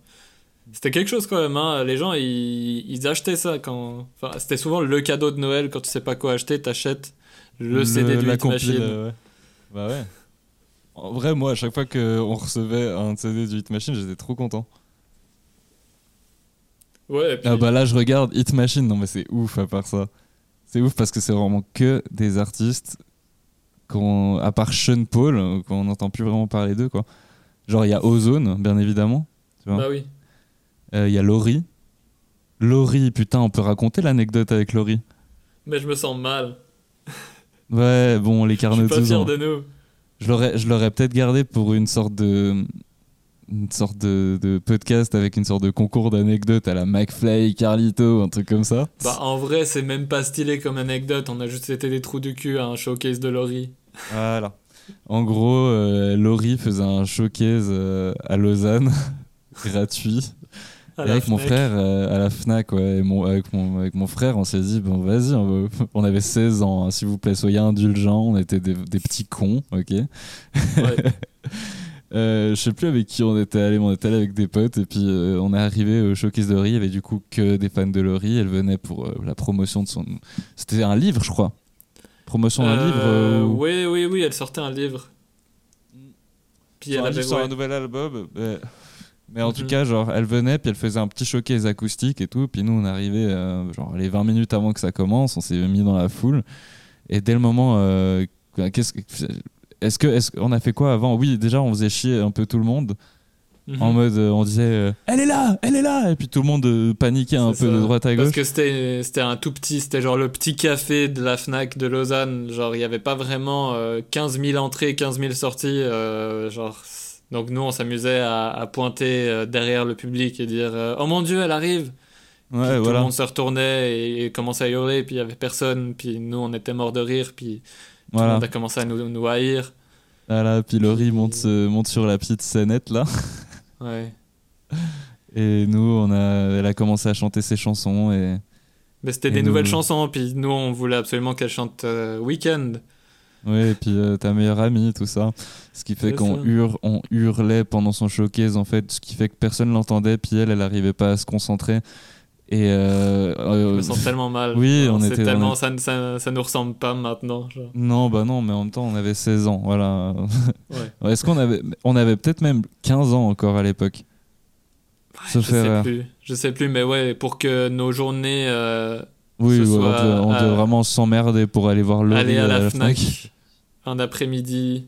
C'était quelque chose quand même, hein. les gens ils, ils achetaient ça quand. Enfin, c'était souvent le cadeau de Noël quand tu sais pas quoi acheter, t'achètes le, CD du la Machine. euh, ouais. Bah ouais. En vrai, moi, à chaque fois qu'on recevait un CD du Hit Machine, j'étais trop content. Ouais, et puis- Ah bah là, je regarde Hit Machine, non mais c'est ouf à part ça. C'est ouf parce que c'est vraiment que des artistes qu'on, à part Sean Paul, euh, qu'on n'entend plus vraiment parler d'eux quoi. Genre il y a Ozone, bien évidemment. Tu vois. bah oui. Euh, Il y a Laurie. Laurie, putain, on peut raconter l'anecdote avec Laurie. Mais je me sens mal. Ouais, bon, les Je suis carnets pas fier de nous. Je l'aurais, je l'aurais peut-être gardé pour une sorte de, une sorte de, de podcast avec une sorte de concours d'anecdotes à la McFly, Carlito, un truc comme ça. Bah en vrai, c'est même pas stylé comme anecdote. On a juste été des trous du cul à un showcase de Laurie. Voilà. En gros, euh, Laurie faisait un showcase euh, à Lausanne, gratuit. À avec mon Fnac. frère euh, à la Fnac, ouais, et mon, avec, mon, avec mon frère, on s'est dit, bon, vas-y, on, va- on avait 16 ans, hein, s'il vous plaît, soyez indulgents, on était des, des petits cons, ok? Ouais. Euh, je sais plus avec qui on était allé, mais on était allé avec des potes et puis euh, on est arrivé au showcase de Laurie, il y avait du coup que des fans de Laurie, elle venait pour euh, la promotion de son... C'était un livre, je crois. Promotion d'un Euh, livre. euh, ou- Oui, oui, oui, elle sortait un livre. Puis sur elle un avait. ouais. un nouvel album. euh, mais en tout Mhm. cas, genre, elle venait, puis elle faisait un petit showcase acoustique et tout. Puis nous, on arrivait, euh, genre, les 20 minutes avant que ça commence, on s'est mis dans la foule. Et dès le moment, euh, qu'est-ce que. Est-ce que, est-ce qu'on a fait quoi avant? Oui, déjà, on faisait chier un peu tout le monde. Mhm. En mode, euh, on disait, euh, elle est là, elle est là Et puis tout le monde euh, paniquait un peu ça. de droite à Parce gauche. que c'était c'était un tout petit, c'était genre le petit café de la Fnac de Lausanne. Genre, il n'y avait pas vraiment euh, 15 000 entrées, 15 000 sorties. euh, genre, donc nous, on s'amusait à, à pointer euh, derrière le public et dire euh, Oh mon Dieu, elle arrive Puis Ouais, Tout le voilà. monde se retournait et, et commençait à hurler, puis il y avait personne. Puis nous, on était morts de rire, puis tout le Voilà. monde a commencé à nous, nous haïr. voilà. Puis Laurie Puis- monte, euh, monte sur la petite scénette là. Ouais. Et nous, on a, elle a commencé à chanter ses chansons et, Mais c'était des nous- nouvelles chansons, puis nous, on voulait absolument qu'elle chante euh, Weekend. Ouais, et puis euh, ta meilleure amie, tout ça. Ce qui fait qu'on ça. hurle, on hurlait pendant son showcase, en fait, ce qui fait que personne l'entendait, puis elle, elle arrivait pas à se concentrer. Et euh, Je euh, me sens tellement mal. oui, on était- tellement, ça, ça, ça nous ressemble pas maintenant. genre. non, bah non, mais en même temps, on avait 16 ans, voilà. Ouais. Est-ce qu'on avait, on avait peut-être même 15 ans encore à l'époque? Je sais plus. Je sais plus, mais ouais, pour que nos journées euh, Oui, Ce ouais, soit on devait, on devait à- vraiment s'emmerder pour aller voir le aller à la, Fnac, un après-midi.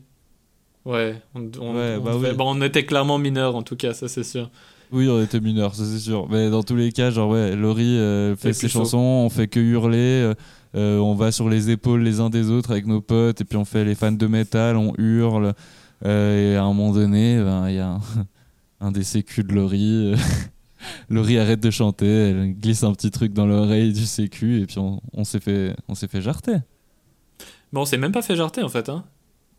Ouais, on, on, Ouais, on bah oui. on était clairement mineurs en tout cas, ça c'est sûr. Oui, on était mineurs, ça c'est sûr. Mais dans tous les cas, genre, ouais, Laurie euh, fait ses chansons, on fait que hurler, euh, euh, on va sur les épaules les uns des autres avec nos potes, et puis on fait les fans de métal, on hurle. euh, et à un moment donné, ben, il y a un, un des sécu de Laurie. Laurie arrête de chanter, elle glisse un petit truc dans l'oreille du sécu, et puis on, on s'est fait, on s'est fait jarter. Bon, on s'est même pas fait jarter en fait, hein.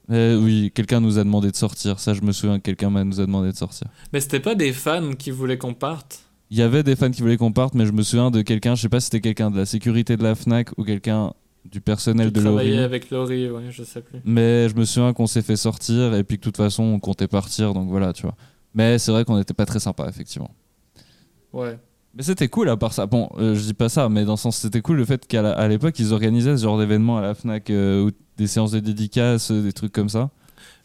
Euh, oui, quelqu'un nous a demandé de sortir. Ça, je me souviens, quelqu'un nous a demandé de sortir. Mais c'était pas des fans qui voulaient qu'on parte? Il y avait des fans qui voulaient qu'on parte, mais je me souviens de quelqu'un, je sais pas si c'était quelqu'un de la sécurité de la Fnac ou quelqu'un du personnel Qui de Laurie. avec Laurie, ouais, je sais plus. Mais je me souviens qu'on s'est fait sortir et puis que de toute façon on comptait partir, donc voilà, tu vois. Mais c'est vrai qu'on n'était pas très sympa, effectivement. Ouais. Mais c'était cool à part ça. Bon, euh, je dis pas ça, mais dans le sens c'était cool le fait qu'à l'époque ils organisaient ce genre d'événements à la Fnac, euh, ou des séances de dédicaces, euh, des trucs comme ça.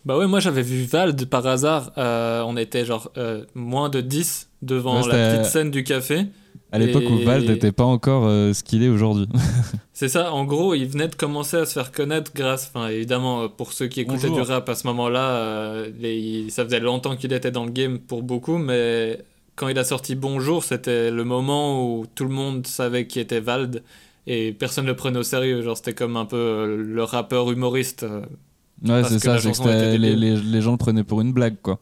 Bah ouais, moi j'avais vu Vald par hasard. euh, on était genre moins de 10 devant Ouais, la petite scène du café. À l'époque où Et- Vald n'était pas encore ce qu'il est aujourd'hui. C'est ça, en gros, il venait de commencer à se faire connaître grâce, enfin évidemment, pour ceux qui écoutaient Bonjour. du rap à ce moment-là, ça faisait longtemps qu'il était dans le game pour beaucoup, mais quand il a sorti Bonjour, c'était le moment où tout le monde savait qui était Vald et personne ne le prenait au sérieux. Genre, c'était comme un peu euh, le rappeur humoriste. euh, Ouais, c'est ça, c'est que les, débile. les, les gens le prenaient pour une blague, quoi.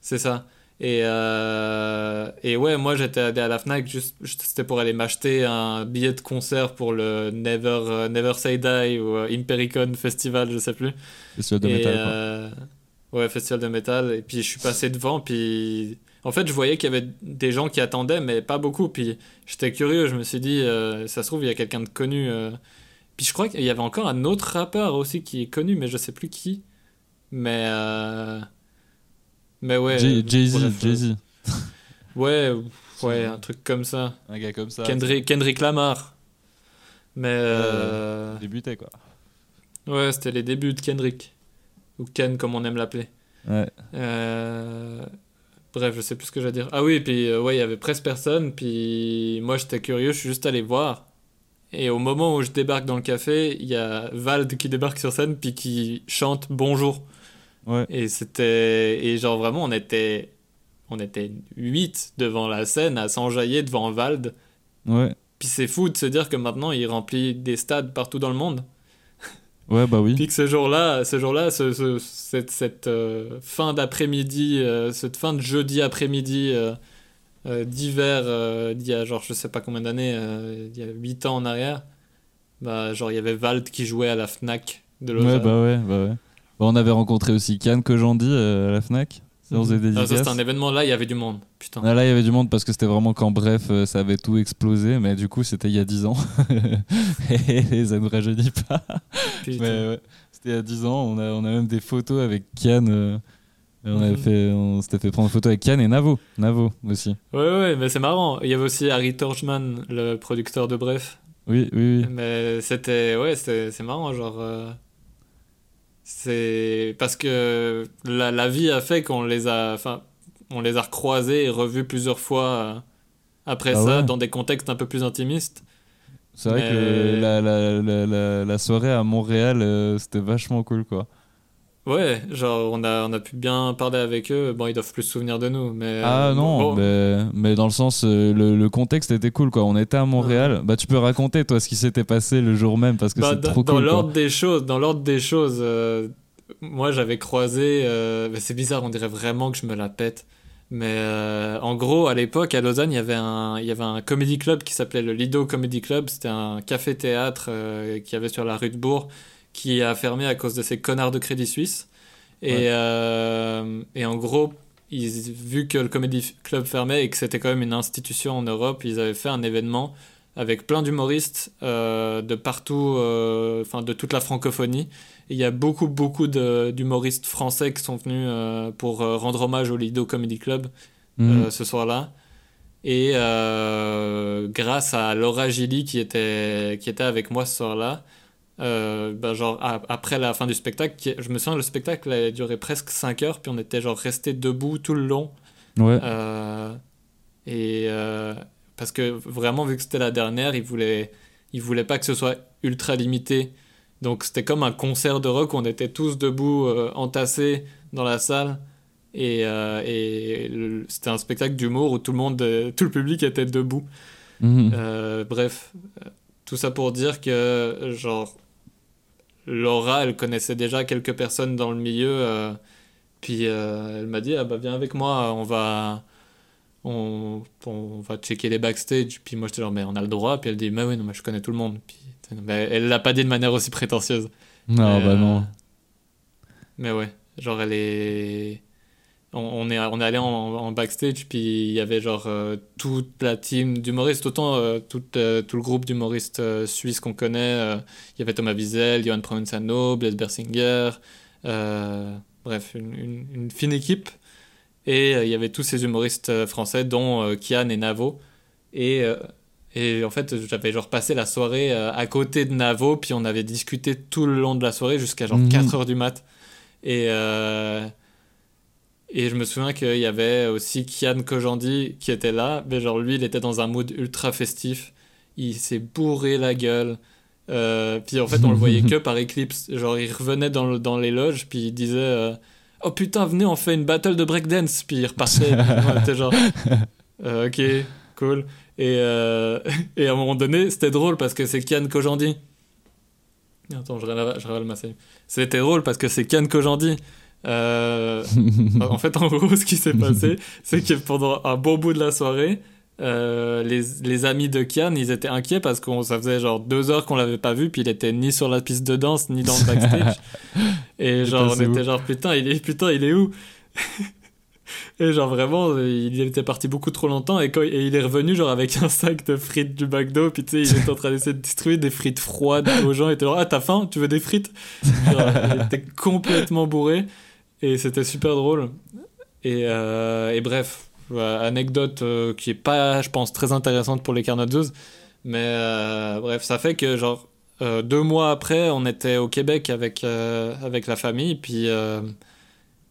C'est ça. Et, euh, et ouais, moi j'étais allé à la Fnac, juste, c'était pour aller m'acheter un billet de concert pour le Never, Never Say Die ou Impericon Festival, je sais plus. Festival de et, métal, quoi. euh, ouais, festival de métal. Et puis je suis passé devant, puis en fait je voyais qu'il y avait des gens qui attendaient, mais pas beaucoup. Puis j'étais curieux, je me suis dit, euh, ça se trouve, il y a quelqu'un de connu. euh. Puis je crois qu'il y avait encore un autre rappeur aussi qui est connu, mais je sais plus qui. Mais. euh, Mais ouais. Jay- Jay-Z, Jay-Z. Ouais, ouais, un truc comme ça. Un gars comme ça. Kendrick, Kendrick Lamar. Mais. euh, Débutait, quoi. Ouais, c'était les débuts de Kendrick. Ou Ken, comme on aime l'appeler. Ouais. Euh, Bref, je sais plus ce que j'allais dire. Ah oui, puis euh, ouais, il y avait presque personne. Puis moi, j'étais curieux, je suis juste allé voir. Et au moment où je débarque dans le café, il y a Vald qui débarque sur scène, puis qui chante Bonjour. Ouais. Et c'était. Et genre vraiment, on était. On était 8 devant la scène à s'enjailler devant Vald. Ouais. Puis c'est fou de se dire que maintenant, il remplit des stades partout dans le monde. Ouais, bah oui. Puis que ce jour-là, ce jour-là, ce, ce- cette, cette, euh, fin d'après-midi, euh, cette fin de jeudi après-midi euh, d'hiver, d'il y a genre je sais pas combien d'années, il y a 8 ans en arrière, bah genre il y avait Vald qui jouait à la Fnac de Ouais, Lausanne. bah ouais, bah ouais. Bah, on avait rencontré aussi Kian Kojandi euh, à la Fnac. Séance de Ah, c'était un événement là, il y avait du monde. Putain. Ah, là, il y avait du monde parce que c'était vraiment quand bref, euh, ça avait tout explosé, mais du coup, c'était il y a 10 ans. Et ça nous rajeunit pas. Putain. Mais ouais, c'était il y a 10 ans. On a, on a même des photos avec Kian. euh, on, avait Mhm. fait, on s'était fait prendre photo avec Kian et Navo. Navo aussi. Ouais, ouais, mais c'est marrant. Il y avait aussi Harry Torchman, le producteur de Bref. Oui, oui, oui. Mais c'était. Ouais, c'était- c'est marrant, genre. euh, c'est. Parce que la, la vie a fait qu'on les a. Enfin, on les a recroisés et revus plusieurs fois euh, après Ah ça, ouais. dans des contextes un peu plus intimistes. C'est vrai Mais- que le- la, la, la, la, la soirée à Montréal, euh, c'était vachement cool, quoi. Ouais, genre, on a, on a pu bien parler avec eux. Bon, ils doivent plus se souvenir de nous, mais. Ah euh, non, bon, mais, mais dans le sens, euh, le, le contexte était cool, quoi. On était à Montréal. Bah, tu peux raconter, toi, ce qui s'était passé le jour même, parce que Bah, c'est dans, trop dans cool, quoi. l'ordre des choses, dans l'ordre des choses, euh, moi j'avais croisé, euh, c'est bizarre, on dirait vraiment que je me la pète. Mais en gros, à l'époque, à Lausanne, il y avait un, il y avait un comedy club qui s'appelait le Lido Comedy Club. C'était un café-théâtre qui avait sur la rue de Bourg, qui a fermé à cause de ces connards de Crédit Suisse. Et, Ouais. euh, et en gros, ils, vu que le Comedy Club fermait et que c'était quand même une institution en Europe, ils avaient fait un événement avec plein d'humoristes euh, de partout, euh, enfin de toute la francophonie. Et il y a beaucoup, beaucoup d'humoristes français qui sont venus pour rendre hommage au Lido Comedy Club Mhm. ce soir-là. Et euh, grâce à Laura Gilly qui était, qui était avec moi ce soir-là, euh, bah, genre après la fin du spectacle, je me souviens le spectacle a duré presque 5 heures, puis on était genre resté debout tout le long. Ouais. Euh, et euh, parce que vraiment, vu que c'était la dernière, ils voulaient, ils voulaient pas que ce soit ultra limité. Donc c'était comme un concert de rock où on était tous debout, euh, entassés dans la salle. Et, et c'était un spectacle d'humour où tout le monde, tout le public était debout. Mhm. Bref, tout ça pour dire que, genre, Laura, elle connaissait déjà quelques personnes dans le milieu. euh, puis euh, elle m'a dit, ah bah viens avec moi, on va, on, on va checker les backstage. Puis moi j'étais genre, mais on a le droit. Puis elle dit, mais oui, non, mais je connais tout le monde. Puis, mais elle l'a pas dit de manière aussi prétentieuse. Non, Mais, bah euh, non. Mais ouais, genre elle est. On, on est, on est allé en, en backstage, puis il y avait genre euh, toute la team d'humoristes, autant euh, tout, euh, tout le groupe d'humoristes suisses qu'on connaît. Il y avait Thomas Wiesel, Johan Provenzano, Blaise Bersinger, bref, une, une, une fine équipe. Et il y avait tous ces humoristes français, dont Kian et Navo. Et, et en fait, j'avais genre passé la soirée à côté de Navo, puis on avait discuté tout le long de la soirée jusqu'à genre Mhm. 4 heures du mat. Et, et je me souviens qu'il y avait aussi Kian Kojandi qui était là, mais genre lui, il était dans un mood ultra festif. Il s'est bourré la gueule. Euh, puis en fait, on le voyait que par Eclipse. Genre, il revenait dans, le- dans les loges, puis il disait euh, Oh putain, venez, on fait une battle de breakdance. Puis il repartait. J'étais genre Euh, Ok, cool. Et, et à un moment donné, c'était drôle parce que c'est Kian Kojandi. Attends, je révèle, je révèle ma série. C'était drôle parce que c'est Kian Kojandi. Euh, en fait, en gros, ce qui s'est passé, c'est que pendant un bon bout de la soirée, euh, les, les amis de Kian, ils étaient inquiets parce qu'on ça faisait genre deux heures qu'on l'avait pas vu, puis il était ni sur la piste de danse, ni dans le backstage. Et genre, on où était genre, putain, il est, putain, il est où? Et genre, vraiment, il était parti beaucoup trop longtemps, et, quand, et il est revenu, genre, avec un sac de frites du McDo, puis tu sais, il était en train d'essayer de distribuer des frites froides aux gens, il était genre, ah, t'as faim? Tu veux des frites Genre, Il était complètement bourré. Et c'était super drôle. Et, euh, et bref, voilà, anecdote euh, qui est pas, je pense, très intéressante pour les carnoteuses. Mais euh, bref, ça fait que, genre, euh, deux mois après, on était au Québec avec, euh, avec la famille. Puis, euh,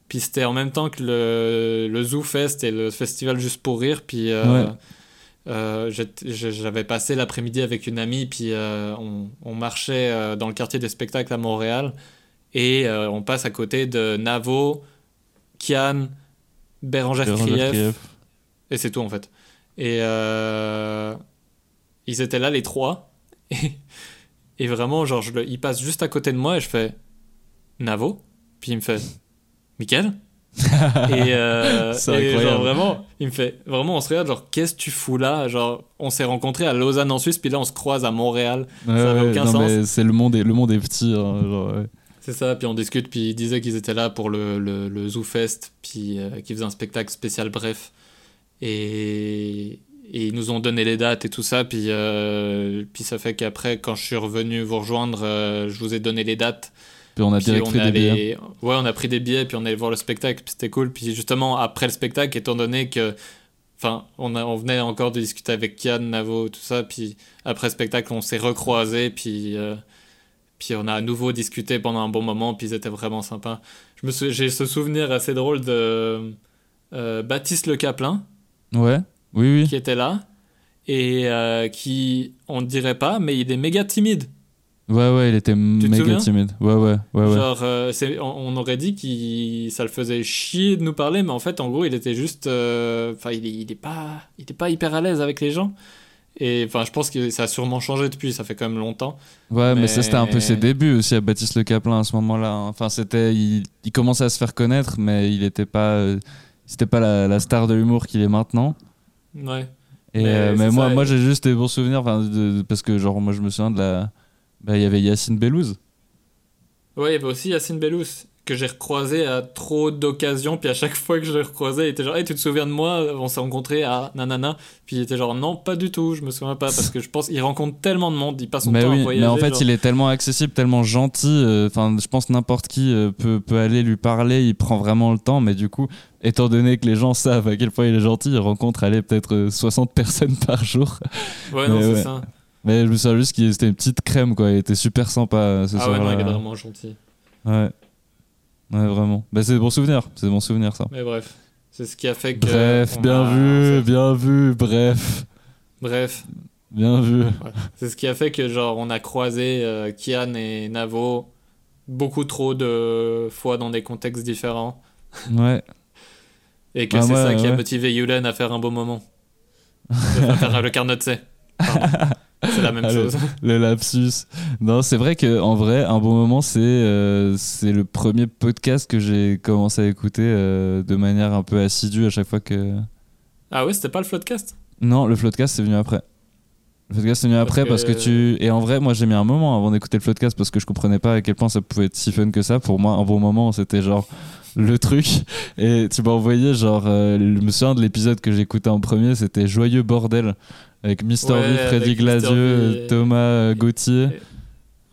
puis c'était en même temps que le, le Zoo Fest et le festival Juste pour Rire. Puis. euh, Ouais. euh, j'avais passé l'après-midi avec une amie, puis euh, on, on marchait euh, dans le quartier des spectacles à Montréal, et euh, on passe à côté de Navo, Kian, Krief, Krief. et c'est tout en fait. Et euh, ils étaient là les trois, et, et vraiment, genre, je le- il passe juste à côté de moi, et je fais Navo, puis il me fait Mickaël et, euh, et genre vraiment, il me fait vraiment, on se regarde, genre, qu'est-ce que tu fous là? Genre, on s'est rencontrés à Lausanne en Suisse, puis là, on se croise à Montréal. Ouais, Ça ouais, aucun non, sens. c'est le monde est le monde est petit hein, genre, ouais. C'est ça, puis on discute, puis ils disaient qu'ils étaient là pour le, le, le Zoo Fest, puis euh, qu'ils faisaient un spectacle spécial, bref. Et, et ils nous ont donné les dates et tout ça, puis, euh, puis ça fait qu'après, quand je suis revenu vous rejoindre, euh, je vous ai donné les dates. Puis on a Puis direct on pris des billets. Ouais, on a pris des billets, puis on est allé voir le spectacle, puis c'était cool. Puis justement, après le spectacle, étant donné que. Enfin, on, a, on venait encore de discuter avec Kian, Navo, tout ça, puis après le spectacle, on s'est recroisés, puis. Puis on a à nouveau discuté pendant un bon moment, puis ils étaient vraiment sympas. Je me J'ai ce souvenir assez drôle de euh, Baptiste Le Caplin, Ouais. Oui oui. qui était là, et euh, qui, on ne dirait pas, mais il est méga timide. Ouais ouais, il était méga timide. Ouais ouais, ouais ouais. Genre, euh, on, on aurait dit qu'il ça le faisait chier de nous parler, mais en fait, en gros, il était juste. euh, Enfin, il, il, est pas, il est pas hyper à l'aise avec les gens. Et enfin, je pense que ça a sûrement changé depuis, ça fait quand même longtemps. Ouais, mais, ça c'était un peu ses débuts aussi à Baptiste Le Caplin à ce moment-là. hein. Enfin, c'était il, il commençait à se faire connaître, mais il était pas euh, c'était pas la, la star de l'humour qu'il est maintenant. Ouais. Et Mais euh, mais moi ça, moi j'ai juste des bons souvenirs de- parce que genre moi je me souviens de la bah il y avait Yacine Bellouz. Ouais, il y avait aussi Yacine Bellouz, que j'ai recroisé à trop d'occasions, puis à chaque fois que je le recroisais, il était genre, hey, tu te souviens de moi? On s'est rencontrés à nanana. Puis il était genre, non, pas du tout, je me souviens pas, parce que je pense qu'il rencontre tellement de monde, il passe son mais temps oui, à voyager. mais en fait, genre. il est tellement accessible, tellement gentil. euh, je pense n'importe qui euh, peut, peut aller lui parler. Il prend vraiment le temps, mais du coup, étant donné que les gens savent à quel point il est gentil, il rencontre peut-être euh, 60 personnes par jour. Ouais, non, c'est ouais. ça. Mais je me souviens juste qu'il c'était une petite crème, quoi. Il était super sympa euh, ce Ah ouais, non, soir-là. il est vraiment gentil. Ouais. Ouais, vraiment. Bah, c'est des bons souvenirs. C'est des bons souvenirs, ça. Mais bref, c'est ce qui a fait que. Bref, bien a- vu, bien vu, bref. Bref, Bien vu. c'est ce qui a fait que, genre, on a croisé euh, Kian et Navo beaucoup trop de fois dans des contextes différents. Ouais. Et que Ah, c'est ouais, ça qui a motivé Yulen à faire un beau moment. Enfin, faire le carnot de C. Pardon. C'est la même Ah, le- chose. Le lapsus. Non, c'est vrai que en vrai, un bon moment, c'est euh, c'est le premier podcast que j'ai commencé à écouter euh, de manière un peu assidue à chaque fois que. Ah ouais, c'était pas le Floodcast? Non, le Floodcast c'est venu après. Le Floodcast c'est venu après que- parce que tu. Et en vrai, moi j'ai mis un moment avant d'écouter le Floodcast parce que je comprenais pas à quel point ça pouvait être si fun que ça. Pour moi, un bon moment, c'était genre le truc. Et tu m'as envoyé, genre, euh, je me souviens de l'épisode que j'écoutais en premier, c'était Joyeux Bordel avec Mister Ouais, V, Freddy et- Thomas euh, Gauthier.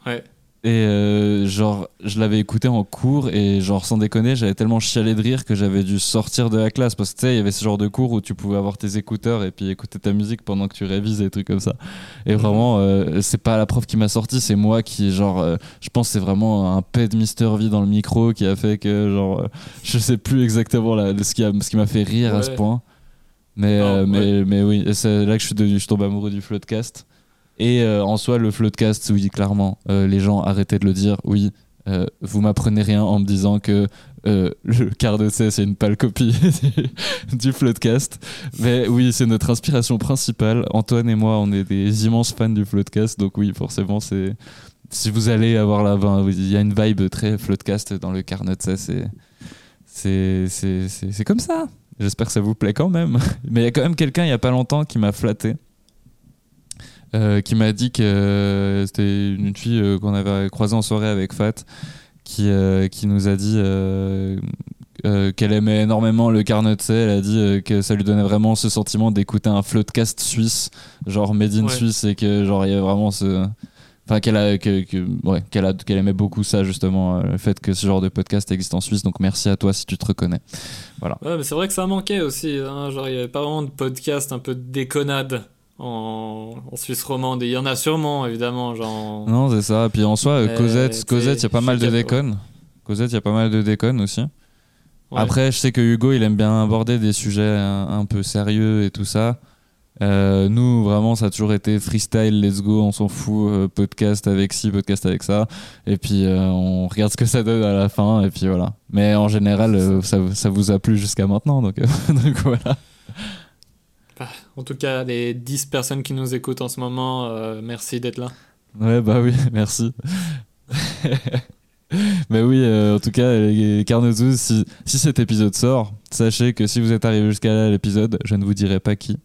Ouais. Et euh, genre, je l'avais écouté en cours et genre, sans déconner, j'avais tellement chialé de rire que j'avais dû sortir de la classe parce que tu sais, il y avait ce genre de cours où tu pouvais avoir tes écouteurs et puis écouter ta musique pendant que tu révises et des trucs comme ça. Et Mhm. vraiment, euh, c'est pas la prof qui m'a sorti, c'est moi qui, genre, euh, je pense que c'est vraiment un pet de Mister V dans le micro qui a fait que, genre, euh, je sais plus exactement la- ce qui a- ce qui m'a fait rire à ce point. Mais, Non, ouais. mais, mais oui, c'est là que je suis devenu, je tombe amoureux du floodcast. Et euh, en soi, le floodcast, oui, clairement, euh, les gens arrêtaient de le dire. Oui, euh, vous m'apprenez rien en me disant que le quart de C, c'est une pâle copie du, floodcast. Mais oui, c'est notre inspiration principale. Antoine et moi, on est des immenses fans du floodcast. Donc oui, forcément, c'est... Si vous allez avoir la... ben, Il y a une vibe très floodcast dans le carnet de C. C'est, c'est comme ça. J'espère que ça vous plaît quand même. Mais il y a quand même quelqu'un il y a pas longtemps qui m'a flatté. Euh, qui m'a dit que euh, c'était une fille euh, qu'on avait croisée en soirée avec Fat qui, qui nous a dit qu'elle aimait énormément le carnet de C. Elle a dit que ça lui donnait vraiment ce sentiment d'écouter un floodcast suisse, genre made in Ouais. Suisse, et que genre il y avait vraiment ce. Enfin, qu'elle a, que, que- ouais, qu'elle a, qu'elle aimait beaucoup ça justement, le fait que ce genre de podcast existe en Suisse. Donc merci à toi si tu te reconnais. Ouais, mais c'est vrai que ça manquait aussi. hein, Genre, il n'y avait pas vraiment de podcast un peu de déconnade en, en Suisse romande. Et il y en a sûrement, évidemment. Genre... Non, c'est ça. Puis en soi, Mais, Cosette, Cosette, il y a pas mal de déconnes. Cosette, il y a pas mal de déconnes aussi. Ouais. Après, je sais que Hugo, il aime bien aborder des sujets un, un peu sérieux et tout ça. Euh, nous, vraiment, ça a toujours été freestyle, let's go, on s'en fout, euh, podcast avec ci, podcast avec ça. Et puis, euh, on regarde ce que ça donne à la fin, et puis voilà. Mais en général, ça, ça vous a plu jusqu'à maintenant, donc, donc voilà. En tout cas, les 10 personnes qui nous écoutent en ce moment, euh, merci d'être là. Ouais, bah oui, merci. Mais oui, euh, en tout cas, les Carnotus, si, si cet épisode sort, sachez que si vous êtes arrivé jusqu'à là l'épisode, je ne vous dirai pas qui.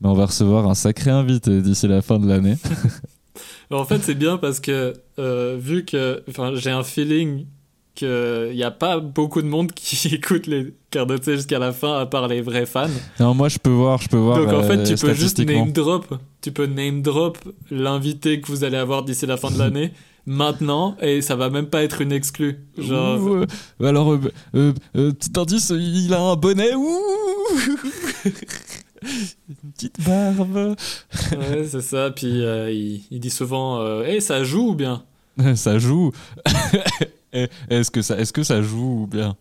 Mais on va recevoir un sacré invité d'ici la fin de l'année. En fait, c'est bien parce que, euh, vu que j'ai un feeling qu'il n'y a pas beaucoup de monde qui écoute les Cardoté jusqu'à la fin, à part les vrais fans. Non, moi je peux voir, je peux voir. Donc, en fait, euh, tu peux juste name drop. Tu peux name drop l'invité que vous allez avoir d'ici la fin de l'année. Maintenant, et ça va même pas être une exclue. Genre, Ouh, euh, alors, euh, euh, euh, petit indice, il a un bonnet. Ouh Une petite barbe. ouais, c'est ça. Puis euh, il, il dit souvent euh, Hey, ça joue ou bien? Ça joue. Eh, est-ce que ça, est-ce que ça joue ou bien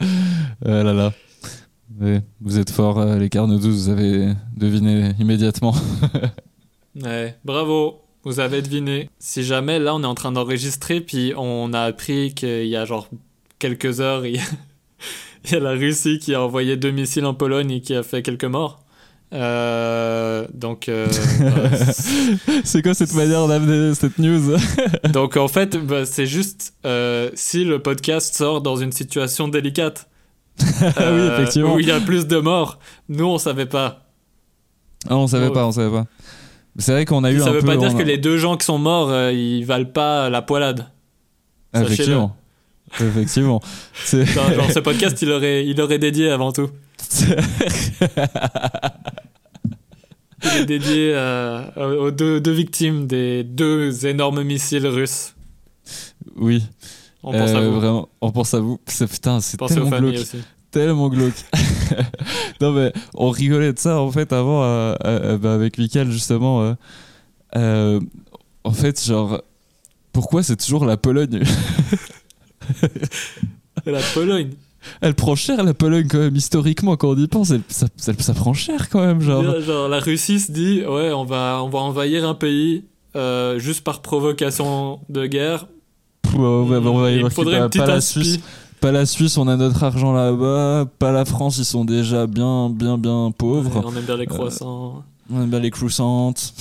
Ah là là. Vous êtes forts, euh, les carnes 12, vous avez deviné immédiatement. Ouais, bravo, vous avez deviné. Si jamais là on est en train d'enregistrer, puis on a appris qu'il y a genre quelques heures, il y a, il y a la Russie qui a envoyé deux missiles en Pologne et qui a fait quelques morts. Euh, donc, euh. C'est quoi cette manière d'amener cette news donc en fait, bah, c'est juste euh, si le podcast sort dans une situation délicate. Oui, euh, effectivement. Où il y a plus de morts. Nous, on savait pas. Ah, on savait Oh. pas, on savait pas. C'est vrai qu'on a eu ça un veut peu. pas dire a- que les deux gens qui sont morts, ils valent pas la poilade. Effectivement. Effectivement. C'est- Genre, genre, ce podcast, il aurait, il aurait dédié avant tout. Il est dédié euh, aux deux, deux victimes des deux énormes missiles russes. oui. On pense à Euh, vous. Vraiment, on pense à vous. C'est putain, c'est tellement glauque. aussi. tellement glauque. non mais on rigolait de ça en fait avant euh, bah, avec Mickaël justement. en fait genre pourquoi c'est toujours la Pologne? La Pologne? Elle prend cher la Pologne quand même historiquement quand on y pense. elle- ça, ça, ça prend cher quand même genre. Genre, la Russie se dit ouais, on va, on va envahir un pays euh, juste par provocation de guerre. On va- on va y Il faudrait a une pas la. Suisse, pas la Suisse, on a notre argent là-bas. Pas la France, ils sont déjà bien bien bien pauvres. Ouais, on aime bien les croissants. On aime bien les croissantes.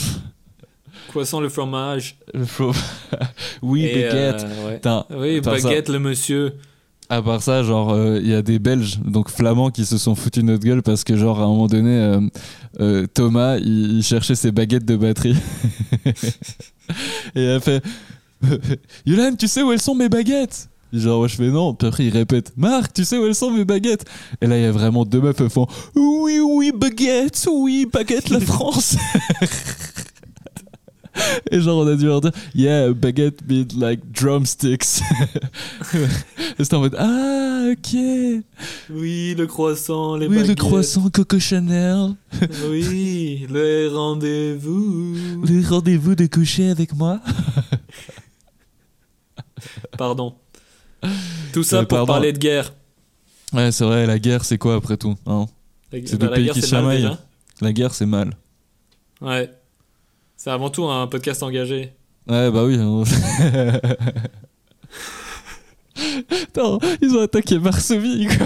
Croissant, le fromage. Le faux- oui, Et, baguette. euh, ouais. Oui, par ça- baguette, le monsieur. À part ça, genre, euh, il y a des Belges, donc flamands, qui se sont foutus notre gueule parce que, genre, à un moment donné, euh, euh, Thomas, il, il cherchait ses baguettes de batterie. Et elle fait Yolan, tu sais où elles sont mes baguettes? Et Genre, moi, je fais non. Puis après, il répète Marc, tu sais où elles sont mes baguettes? Et là, il y a vraiment deux meufs, elles font Oui, oui, baguette, oui, baguette, la France Et genre, on a dû leur dire Yeah, baguette means like drumsticks. Et c'était en mode Ah, ok. Oui, le croissant, les oui, le croissant Coco Chanel. Oui, le rendez-vous. Le rendez-vous de coucher avec moi. Pardon. Tout ça Euh, pour pardon. parler de guerre. Ouais, c'est vrai, la guerre, c'est quoi après tout hein? C'est bah, deux pays guerre, qui se chamaillent. La guerre, c'est mal. Ouais. C'est avant tout un podcast engagé. Ouais, bah oui. Attends, ils ont attaqué Varsovie, quoi.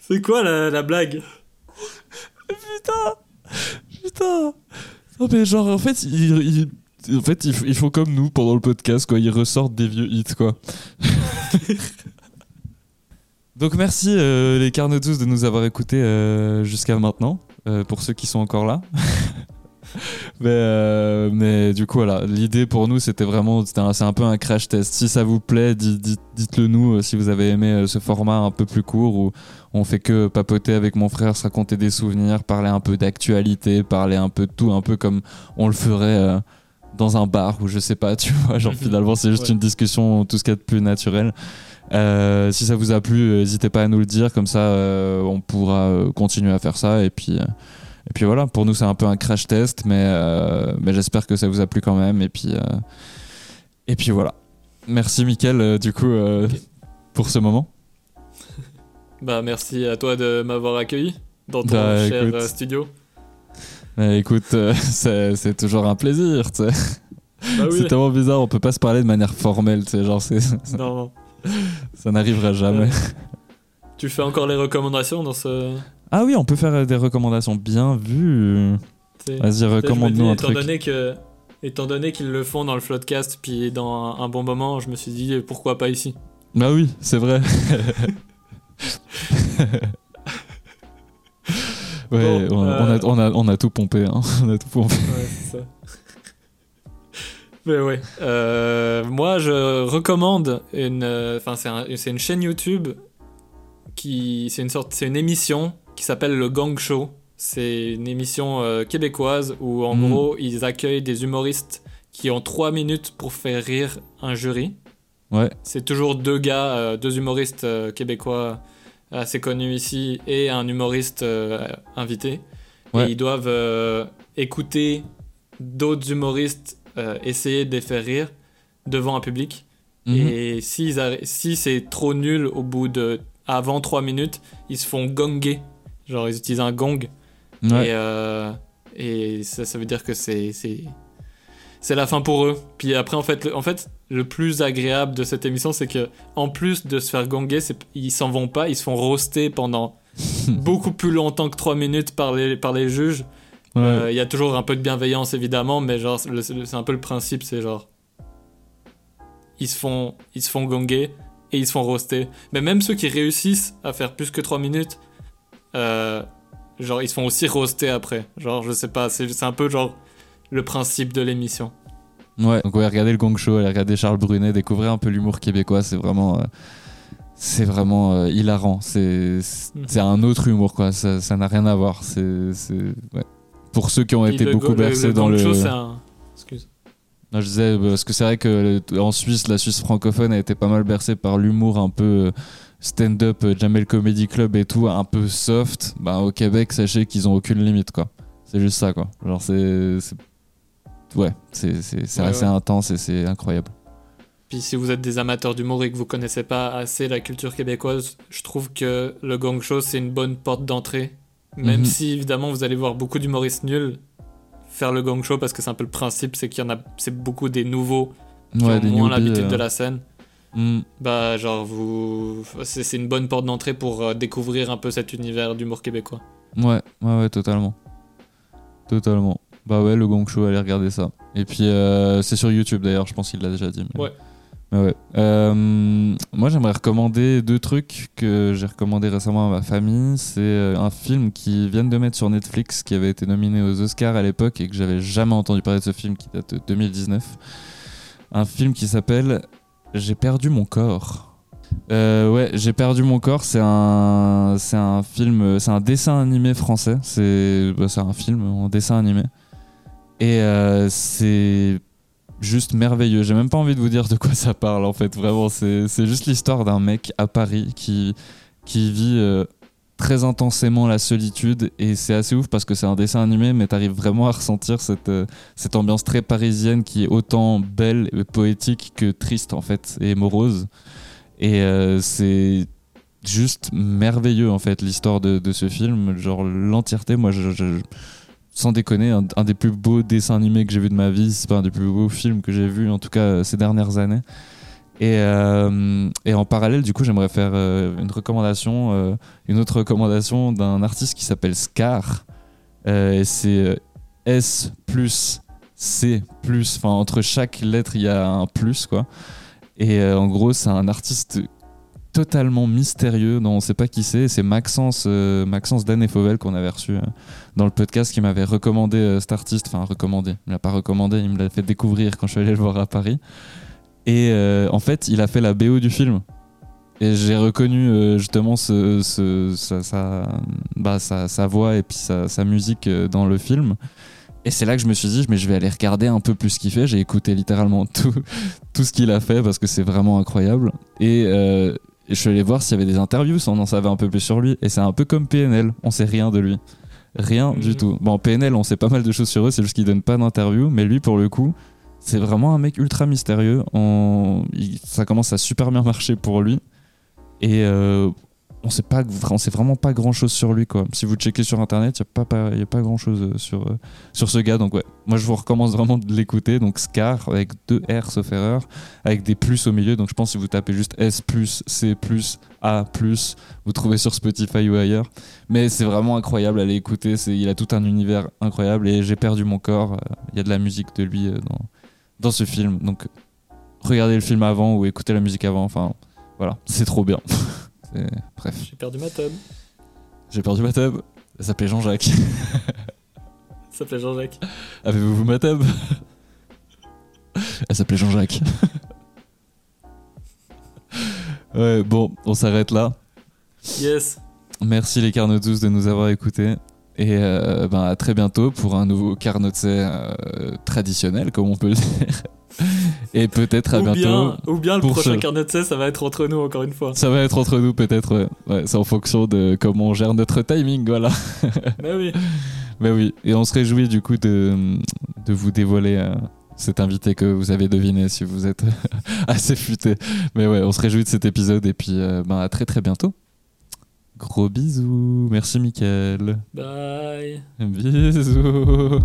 C'est quoi la, la blague? Putain Putain Non mais genre en fait ils, ils- en fait ils font comme nous pendant le podcast quoi, ils ressortent des vieux hits quoi. Donc merci euh, les Carnotus de nous avoir écoutés euh, jusqu'à maintenant, euh, pour ceux qui sont encore là. mais, euh, mais du coup voilà, l'idée pour nous c'était vraiment, un- c'est un peu un crash test. Si ça vous plaît, dites- dites- dites-le nous si vous avez aimé ce format un peu plus court où on fait que papoter avec mon frère, se raconter des souvenirs, parler un peu d'actualité, parler un peu de tout, un peu comme on le ferait dans un bar ou je sais pas, tu vois. Genre Mhm. finalement, c'est juste Ouais. une discussion, tout ce qu'il y a de plus naturel. Euh, si ça vous a plu, euh, n'hésitez pas à nous le dire, comme ça euh, on pourra continuer à faire ça. Et puis, et puis voilà, pour nous c'est un peu un crash test, mais, euh, mais j'espère que ça vous a plu quand même. Et puis, et puis voilà. Merci Mickaël, du coup, pour ce moment. Bah merci à toi de m'avoir accueilli dans ton Bah, cher écoute. studio. Écoute, c'est c'est toujours un plaisir, tu sais. Bah oui. C'est tellement bizarre, on peut pas se parler de manière formelle, tu sais, genre c'est- Non, non. ça n'arrivera jamais. Tu fais encore les recommandations dans ce. Ah oui, on peut faire euh, des recommandations bien vues. Vas-y, recommande-nous un étant truc. donné que étant donné qu'ils le font dans le Floodcast puis dans un, un bon moment je me suis dit pourquoi pas ici? Bah oui, c'est vrai. ouais, Bon, on, euh, on a, on, a, on a tout pompé, hein. on a tout pompé. ouais c'est ça mais ouais Euh, moi je recommande une euh, enfin c'est un- c'est une chaîne YouTube qui c'est une sorte c'est une émission qui s'appelle le Gang Show c'est une émission euh, québécoise où en Mm. gros ils accueillent des humoristes qui ont trois minutes pour faire rire un jury Ouais, C'est toujours deux gars, euh, deux humoristes euh, québécois assez connus ici et un humoriste euh, invité. Ouais. Et ils doivent euh, écouter d'autres humoristes euh, essayer de les faire rire devant un public. Mhm. Et arri- si c'est trop nul au bout de. avant 3 minutes, ils se font gonger. Genre, ils utilisent un gong. ouais. Et, euh, et ça, ça veut dire que c'est c'est la fin pour eux. Puis après en fait le, en fait le plus agréable de cette émission c'est que en plus de se faire gonger, ils s'en vont pas, ils se font roaster pendant beaucoup plus longtemps que 3 minutes par les par les juges. Ouais. Euh, Il y a toujours un peu de bienveillance évidemment, mais genre c'est un peu le principe, c'est genre ils se font ils se font gonger et ils se font roaster. Mais même ceux qui réussissent à faire plus que 3 minutes euh, genre ils se font aussi roaster après. Genre je sais pas, c'est un peu genre le principe de l'émission. Ouais, donc ouais, regardez le Gong Show, allez regarder Charles Brunet, découvrez un peu l'humour québécois, c'est vraiment, euh, c'est vraiment euh, hilarant. C'est, c'est un autre humour quoi, ça, n'a rien à voir. C'est- ouais. Pour ceux qui ont été le beaucoup go- le- bercés le dans le. C'est un... Excuse. Non, je disais parce que c'est vrai que en Suisse, la Suisse francophone a été pas mal bercée par l'humour un peu euh, stand-up, euh, Jamel Comedy Club et tout, un peu soft. Bah, au Québec, sachez qu'ils ont aucune limite quoi. C'est juste ça quoi. Genre c'est, ouais, c'est, c'est, c'est Ouais, assez ouais. intense et c'est incroyable. Puis si vous êtes des amateurs d'humour et que vous connaissez pas assez la culture québécoise, je trouve que le Gang Show c'est une bonne porte d'entrée. Même Mhm. si évidemment vous allez voir beaucoup d'humoristes nuls faire le Gang Show parce que c'est un peu le principe, c'est qu'il y en a, c'est beaucoup des nouveaux qui Ouais, ont des moins l'habitude euh, de la scène. hmm. Bah genre vous, c'est une bonne porte d'entrée pour euh, découvrir un peu cet univers d'humour québécois. Ouais, ouais, ouais, totalement. Totalement. Bah ouais, le Gong Show, allez regarder ça. Et puis, euh, c'est sur YouTube d'ailleurs, je pense qu'il l'a déjà dit. mais- Ouais. Ouais. Euh, moi, j'aimerais recommander deux trucs que j'ai recommandé récemment à ma famille. C'est euh, un film qui viennent de mettre sur Netflix, qui avait été nominé aux Oscars à l'époque et que j'avais jamais entendu parler de ce film qui date de 2019. Un film qui s'appelle J'ai perdu mon corps. Euh, ouais, j'ai perdu mon corps. C'est un, c'est un film, c'est un dessin animé français. C'est, bah, un film en dessin animé. Et c'est juste merveilleux. J'ai même pas envie de vous dire de quoi ça parle en fait. Vraiment, c'est, juste l'histoire d'un mec à Paris qui, qui vit euh, très intensément la solitude. Et c'est assez ouf parce que c'est un dessin animé, mais t'arrives vraiment à ressentir cette, euh, cette ambiance très parisienne qui est autant belle et poétique que triste en fait et morose. Et euh, c'est juste merveilleux en fait l'histoire de, de ce film. Genre l'entièreté, moi je- sans déconner, un, des plus beaux dessins animés que j'ai vu de ma vie, c'est pas un des plus beaux films que j'ai vu en tout cas euh, ces dernières années. Et, euh, et en parallèle, du coup, j'aimerais faire euh, une recommandation, une autre recommandation d'un artiste qui s'appelle Scar. Et c'est S plus C plus, enfin entre chaque lettre il y a un plus quoi. Et en gros, c'est un artiste totalement mystérieux dont on sait pas qui c'est. C'est Maxence, euh, Maxence Dan et Fauvel qu'on avait reçu euh, dans le podcast qui m'avait recommandé euh, cet artiste. Enfin, recommandé. Il me l'a pas recommandé, il me l'a fait découvrir quand je suis allé le voir à Paris. Et euh, en fait, il a fait la BO du film. Et j'ai reconnu euh, justement bah, sa- voix et puis sa, musique dans le film. Et c'est là que je me suis dit, mais je vais aller regarder un peu plus ce qu'il fait. J'ai écouté littéralement tout, ce qu'il a fait parce que c'est vraiment incroyable. Et, et je suis allé voir s'il y avait des interviews, si on en savait un peu plus sur lui. Et c'est un peu comme PNL, on sait rien de lui. Rien Mhm. du tout. Bon, PNL, on sait pas mal de choses sur eux, c'est juste qu'ils donnent pas d'interview. Mais lui, pour le coup, c'est vraiment un mec ultra mystérieux. On- il- ça commence à super bien marcher pour lui. Et euh, on sait pas, on sait vraiment pas grand chose sur lui quoi. Si vous checkez sur internet, il y a pas, y a pas grand chose sur, euh, sur ce gars. Donc ouais, moi je vous recommande vraiment de l'écouter. Donc Scar avec deux R sauf erreur, avec des plus au milieu. Donc je pense que si vous tapez juste S plus C plus A plus, vous trouvez sur Spotify ou ailleurs. Mais c'est vraiment incroyable à aller écouter. Il a tout un univers incroyable et j'ai perdu mon corps. Euh, Il y a de la musique de lui euh, dans, dans ce film. Donc regardez le film avant ou écoutez la musique avant. Enfin voilà, c'est trop bien. Bref. J'ai perdu ma tub. J'ai perdu ma tub. Elle s'appelait Jean-Jacques. Ça s'appelait Jean-Jacques. Avez-vous vu ma tub Elle s'appelait Jean-Jacques. ouais, bon, on s'arrête là. Yes. Merci les Carnot 12 de nous avoir écoutés. Et euh, ben, à très bientôt pour un nouveau Carnotset euh, traditionnel, comme on peut le dire. Et peut-être à ou, bientôt. bien, ou bien le prochain ce- carnet de ça va être entre nous encore une fois. Ça va être entre nous, peut-être. Ouais. Ouais, c'est en fonction de comment on gère notre timing, voilà. Mais oui. Mais oui, et on se réjouit du coup de, de vous dévoiler euh, cet invité que vous avez deviné si vous êtes assez futé. Mais ouais, on se réjouit de cet épisode et puis euh, ben, à très très bientôt. Gros bisous. Merci Mickaël. Bye. Bisous.